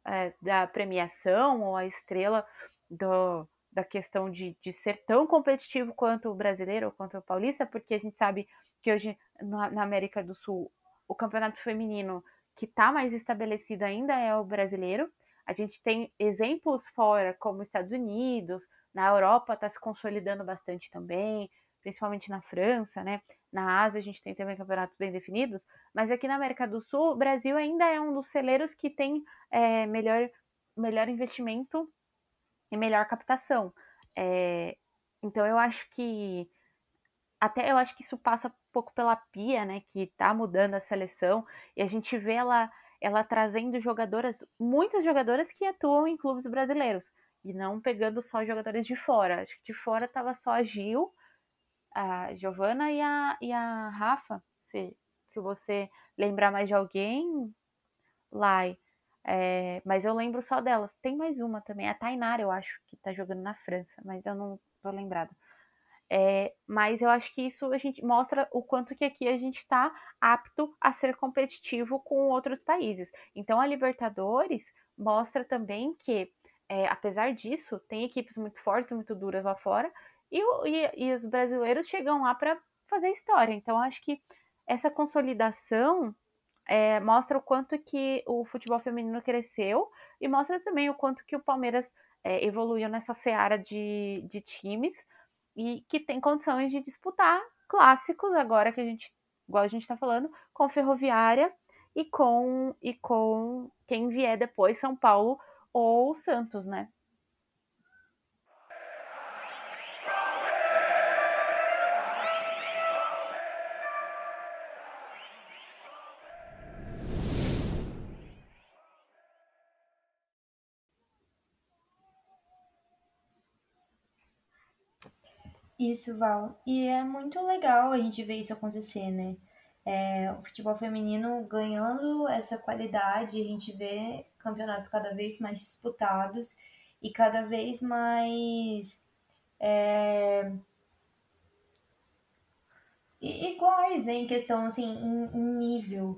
é, da premiação ou a estrela do, da questão de, de ser tão competitivo quanto o brasileiro ou quanto o paulista, porque a gente sabe que hoje na, na América do Sul o campeonato feminino que está mais estabelecido ainda é o brasileiro. A gente tem exemplos fora, como Estados Unidos, na Europa está se consolidando bastante também principalmente na França, né? Na Ásia a gente tem também campeonatos bem definidos, mas aqui na América do Sul, o Brasil ainda é um dos celeiros que tem é, melhor, melhor investimento e melhor captação. É, então eu acho que até eu acho que isso passa um pouco pela Pia, né? Que tá mudando a seleção e a gente vê ela ela trazendo jogadoras, muitas jogadoras que atuam em clubes brasileiros e não pegando só jogadores de fora. Acho que de fora tava só a Gil a Giovana e a, e a Rafa, se, se você lembrar mais de alguém, Lai. É, mas eu lembro só delas. Tem mais uma também, a Tainara, eu acho, que tá jogando na França, mas eu não tô lembrada. É, mas eu acho que isso a gente mostra o quanto que aqui a gente está apto a ser competitivo com outros países. Então a Libertadores mostra também que, é, apesar disso, tem equipes muito fortes, muito duras lá fora, e, e, e os brasileiros chegam lá para fazer história. Então, acho que essa consolidação é, mostra o quanto que o futebol feminino cresceu e mostra também o quanto que o Palmeiras é, evoluiu nessa seara de, de times e que tem condições de disputar clássicos agora que a gente, igual a gente está falando, com Ferroviária e com e com quem vier depois, São Paulo ou Santos, né? Isso, Val. E é muito legal a gente ver isso acontecer, né? É, o futebol feminino ganhando essa qualidade, a gente vê campeonatos cada vez mais disputados e cada vez mais é, iguais, né? Em questão, assim, em, em nível.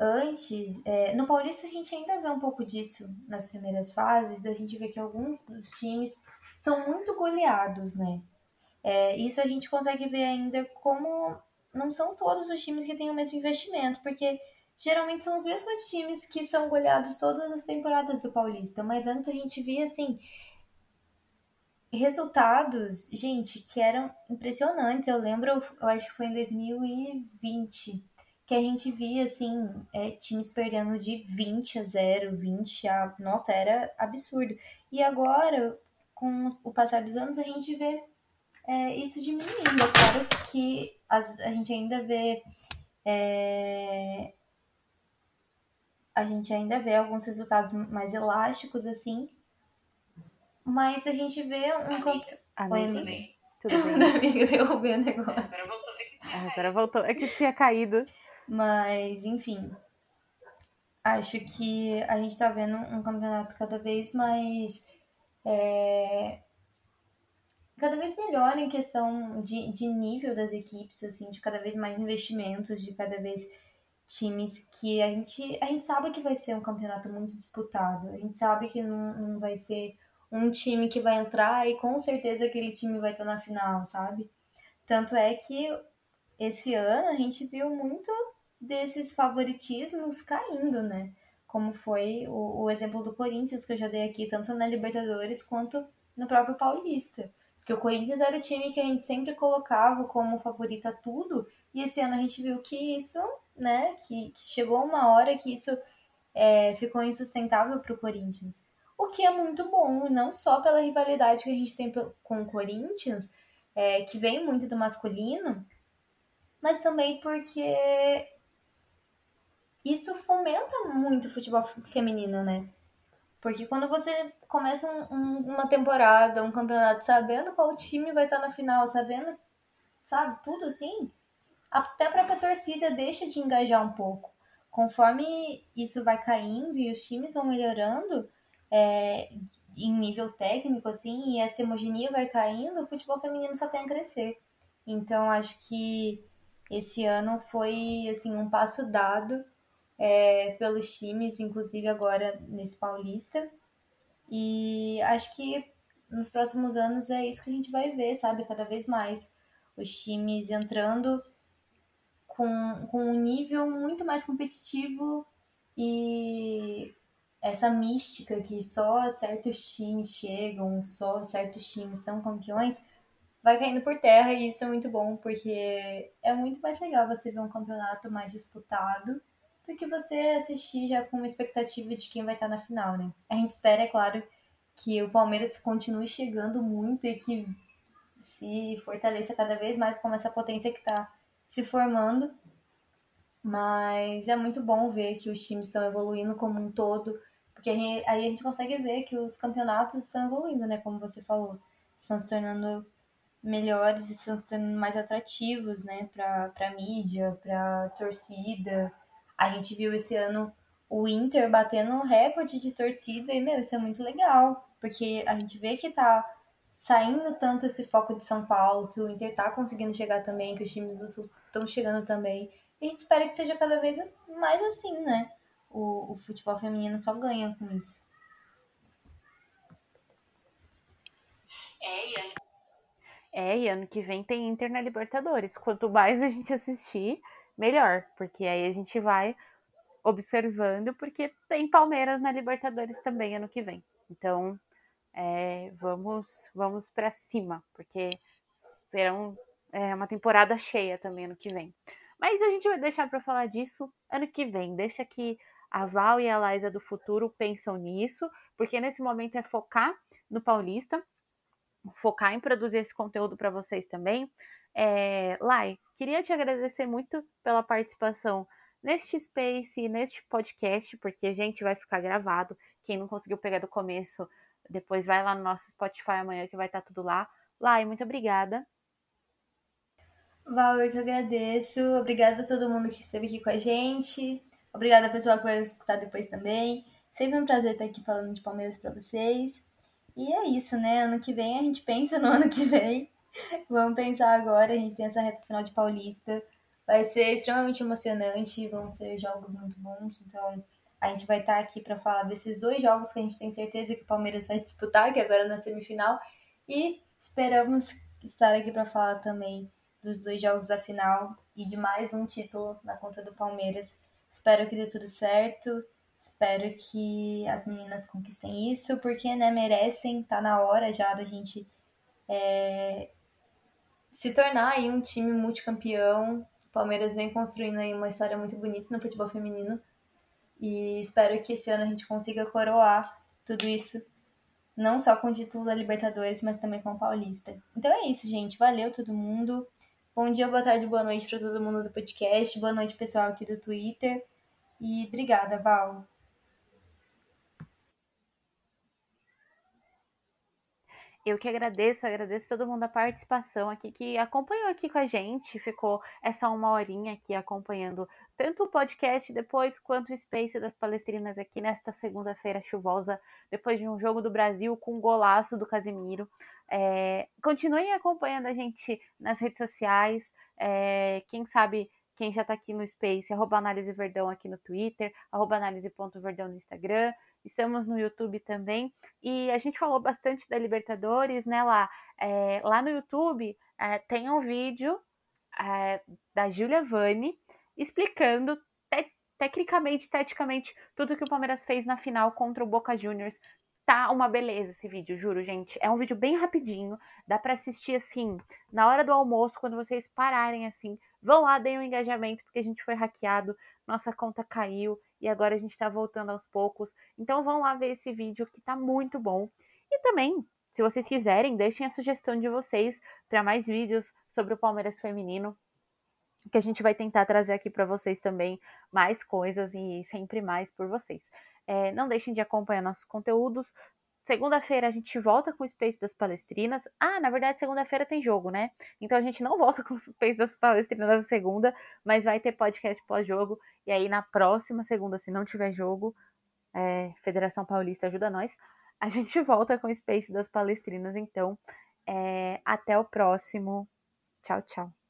Antes, é, no Paulista a gente ainda vê um pouco disso nas primeiras fases, da gente ver que alguns dos times são muito goleados, né? É, isso a gente consegue ver ainda como não são todos os times que têm o mesmo investimento, porque geralmente são os mesmos times que são goleados todas as temporadas do Paulista, mas antes a gente via assim resultados, gente, que eram impressionantes. Eu lembro, eu acho que foi em 2020, que a gente via, assim, é, times perdendo de 20 a 0, 20 a. Nossa, era absurdo. E agora, com o passar dos anos, a gente vê é, isso diminuindo. É claro que as, a gente ainda vê. É, a gente ainda vê alguns resultados mais elásticos, assim, mas a gente vê um. Amiga, Oi, amiga. Tudo bem? amiga, derrubei o negócio. Agora voltou, é que tinha Agora voltou. É que tinha caído. Mas, enfim. Acho que a gente tá vendo um campeonato cada vez mais. é, cada vez melhor em questão de, de nível das equipes, assim, de cada vez mais investimentos, de cada vez times que a gente, a gente sabe que vai ser um campeonato muito disputado. A gente sabe que não, não vai ser um time que vai entrar e com certeza aquele time vai estar na final, sabe? Tanto é que esse ano a gente viu muito desses favoritismos caindo, né? Como foi o, o exemplo do Corinthians que eu já dei aqui, tanto na Libertadores quanto no próprio Paulista. Porque o Corinthians era o time que a gente sempre colocava como favorito a tudo, e esse ano a gente viu que isso, né, que, que chegou uma hora que isso é, ficou insustentável para o Corinthians. O que é muito bom, não só pela rivalidade que a gente tem com o Corinthians, é, que vem muito do masculino, mas também porque isso fomenta muito o futebol feminino, né? Porque quando você começa um- um- uma temporada, um campeonato, sabendo qual time vai estar na final, sabendo, sabe, tudo assim, até a própria torcida deixa de engajar um pouco. Conforme isso vai caindo e os times vão melhorando é, em nível técnico, assim, e essa homogeneia vai caindo, o futebol feminino só tem a crescer. Então, acho que esse ano foi, assim, um passo dado é, pelos times, inclusive agora nesse Paulista. E acho que nos próximos anos é isso que a gente vai ver, sabe? Cada vez mais. Os times entrando com, com um nível muito mais competitivo e essa mística que só certos times chegam, só certos times são campeões, vai caindo por terra e isso é muito bom, porque é muito mais legal você ver um campeonato mais disputado do que você assistir já com uma expectativa de quem vai estar na final, né? A gente espera, é claro, que o Palmeiras continue chegando muito e que se fortaleça cada vez mais como essa potência que está se formando. Mas é muito bom ver que os times estão evoluindo como um todo, porque aí a gente consegue ver que os campeonatos estão evoluindo, né? Como você falou, estão se tornando melhores e estão se tornando mais atrativos, né? Para para mídia, para torcida. A gente viu esse ano o Inter batendo um recorde de torcida e, meu, isso é muito legal, porque a gente vê que tá saindo tanto esse foco de São Paulo, que o Inter tá conseguindo chegar também, que os times do Sul estão chegando também. E a gente espera que seja cada vez mais assim, né? O, o futebol feminino só ganha com isso. É, e É, e ano que vem tem Inter na Libertadores. Quanto mais a gente assistir, melhor. Porque aí a gente vai observando, porque tem Palmeiras na Libertadores também ano que vem. Então, é, vamos, vamos para cima, porque serão é, uma temporada cheia também ano que vem. Mas a gente vai deixar para falar disso ano que vem. Deixa que a Val e a Liza do futuro pensam nisso, porque nesse momento é focar no Paulista, focar em produzir esse conteúdo para vocês também. É, Lai, queria te agradecer muito pela participação neste Space e neste podcast, porque a gente vai ficar gravado. Quem não conseguiu pegar do começo, depois vai lá no nosso Spotify amanhã que vai estar tudo lá. Lai, muito obrigada. Val, eu que agradeço. Obrigada a todo mundo que esteve aqui com a gente. Obrigada, pessoal, que vai escutar depois também. Sempre um prazer estar aqui falando de Palmeiras para vocês. E é isso, né? Ano que vem a gente pensa no ano que vem. Vamos pensar agora, a gente tem essa reta final de Paulista. Vai ser extremamente emocionante, vão ser jogos muito bons. Então, a gente vai estar aqui para falar desses dois jogos que a gente tem certeza que o Palmeiras vai disputar, que é agora na semifinal. E esperamos estar aqui para falar também dos dois jogos da final e de mais um título na conta do Palmeiras. Espero que dê tudo certo. Espero que as meninas conquistem isso, porque né, merecem, tá na hora já da gente é, se tornar aí um time multicampeão. O Palmeiras vem construindo aí uma história muito bonita no futebol feminino. E espero que esse ano a gente consiga coroar tudo isso, não só com o título da Libertadores, mas também com o Paulista. Então é isso, gente. Valeu todo mundo. Bom dia, boa tarde, boa noite para todo mundo do podcast. Boa noite, pessoal aqui do Twitter. E obrigada, Val. Eu que agradeço, agradeço todo mundo a participação aqui que acompanhou aqui com a gente, ficou essa uma horinha aqui acompanhando tanto o podcast depois quanto o Space das Palestrinas aqui nesta segunda-feira chuvosa, depois de um jogo do Brasil com um golaço do Casemiro. É, continuem acompanhando a gente nas redes sociais, é, quem sabe quem já está aqui no Space, arroba Análise Verdão aqui no Twitter, arroba análise.verdão no Instagram, estamos no YouTube também. E a gente falou bastante da Libertadores, né, lá. É, lá no YouTube é, tem um vídeo é, da Julia Vani explicando te tecnicamente, taticamente, tudo que o Palmeiras fez na final contra o Boca Juniors. Tá uma beleza esse vídeo, juro, gente. É um vídeo bem rapidinho, dá para assistir assim, na hora do almoço, quando vocês pararem assim. Vão lá, deem um engajamento, porque a gente foi hackeado, nossa conta caiu e agora a gente está voltando aos poucos. Então vão lá ver esse vídeo que tá muito bom. E também, se vocês quiserem, deixem a sugestão de vocês para mais vídeos sobre o Palmeiras feminino, que a gente vai tentar trazer aqui para vocês também mais coisas e sempre mais por vocês. É, não deixem de acompanhar nossos conteúdos. Segunda-feira a gente volta com o Space das Palestrinas. Ah, na verdade, segunda-feira tem jogo, né? Então a gente não volta com o Space das Palestrinas na segunda, mas vai ter podcast pós-jogo. E aí na próxima segunda, se não tiver jogo, é, Federação Paulista ajuda nós. A gente volta com o Space das Palestrinas. Então, é, até o próximo. Tchau, tchau.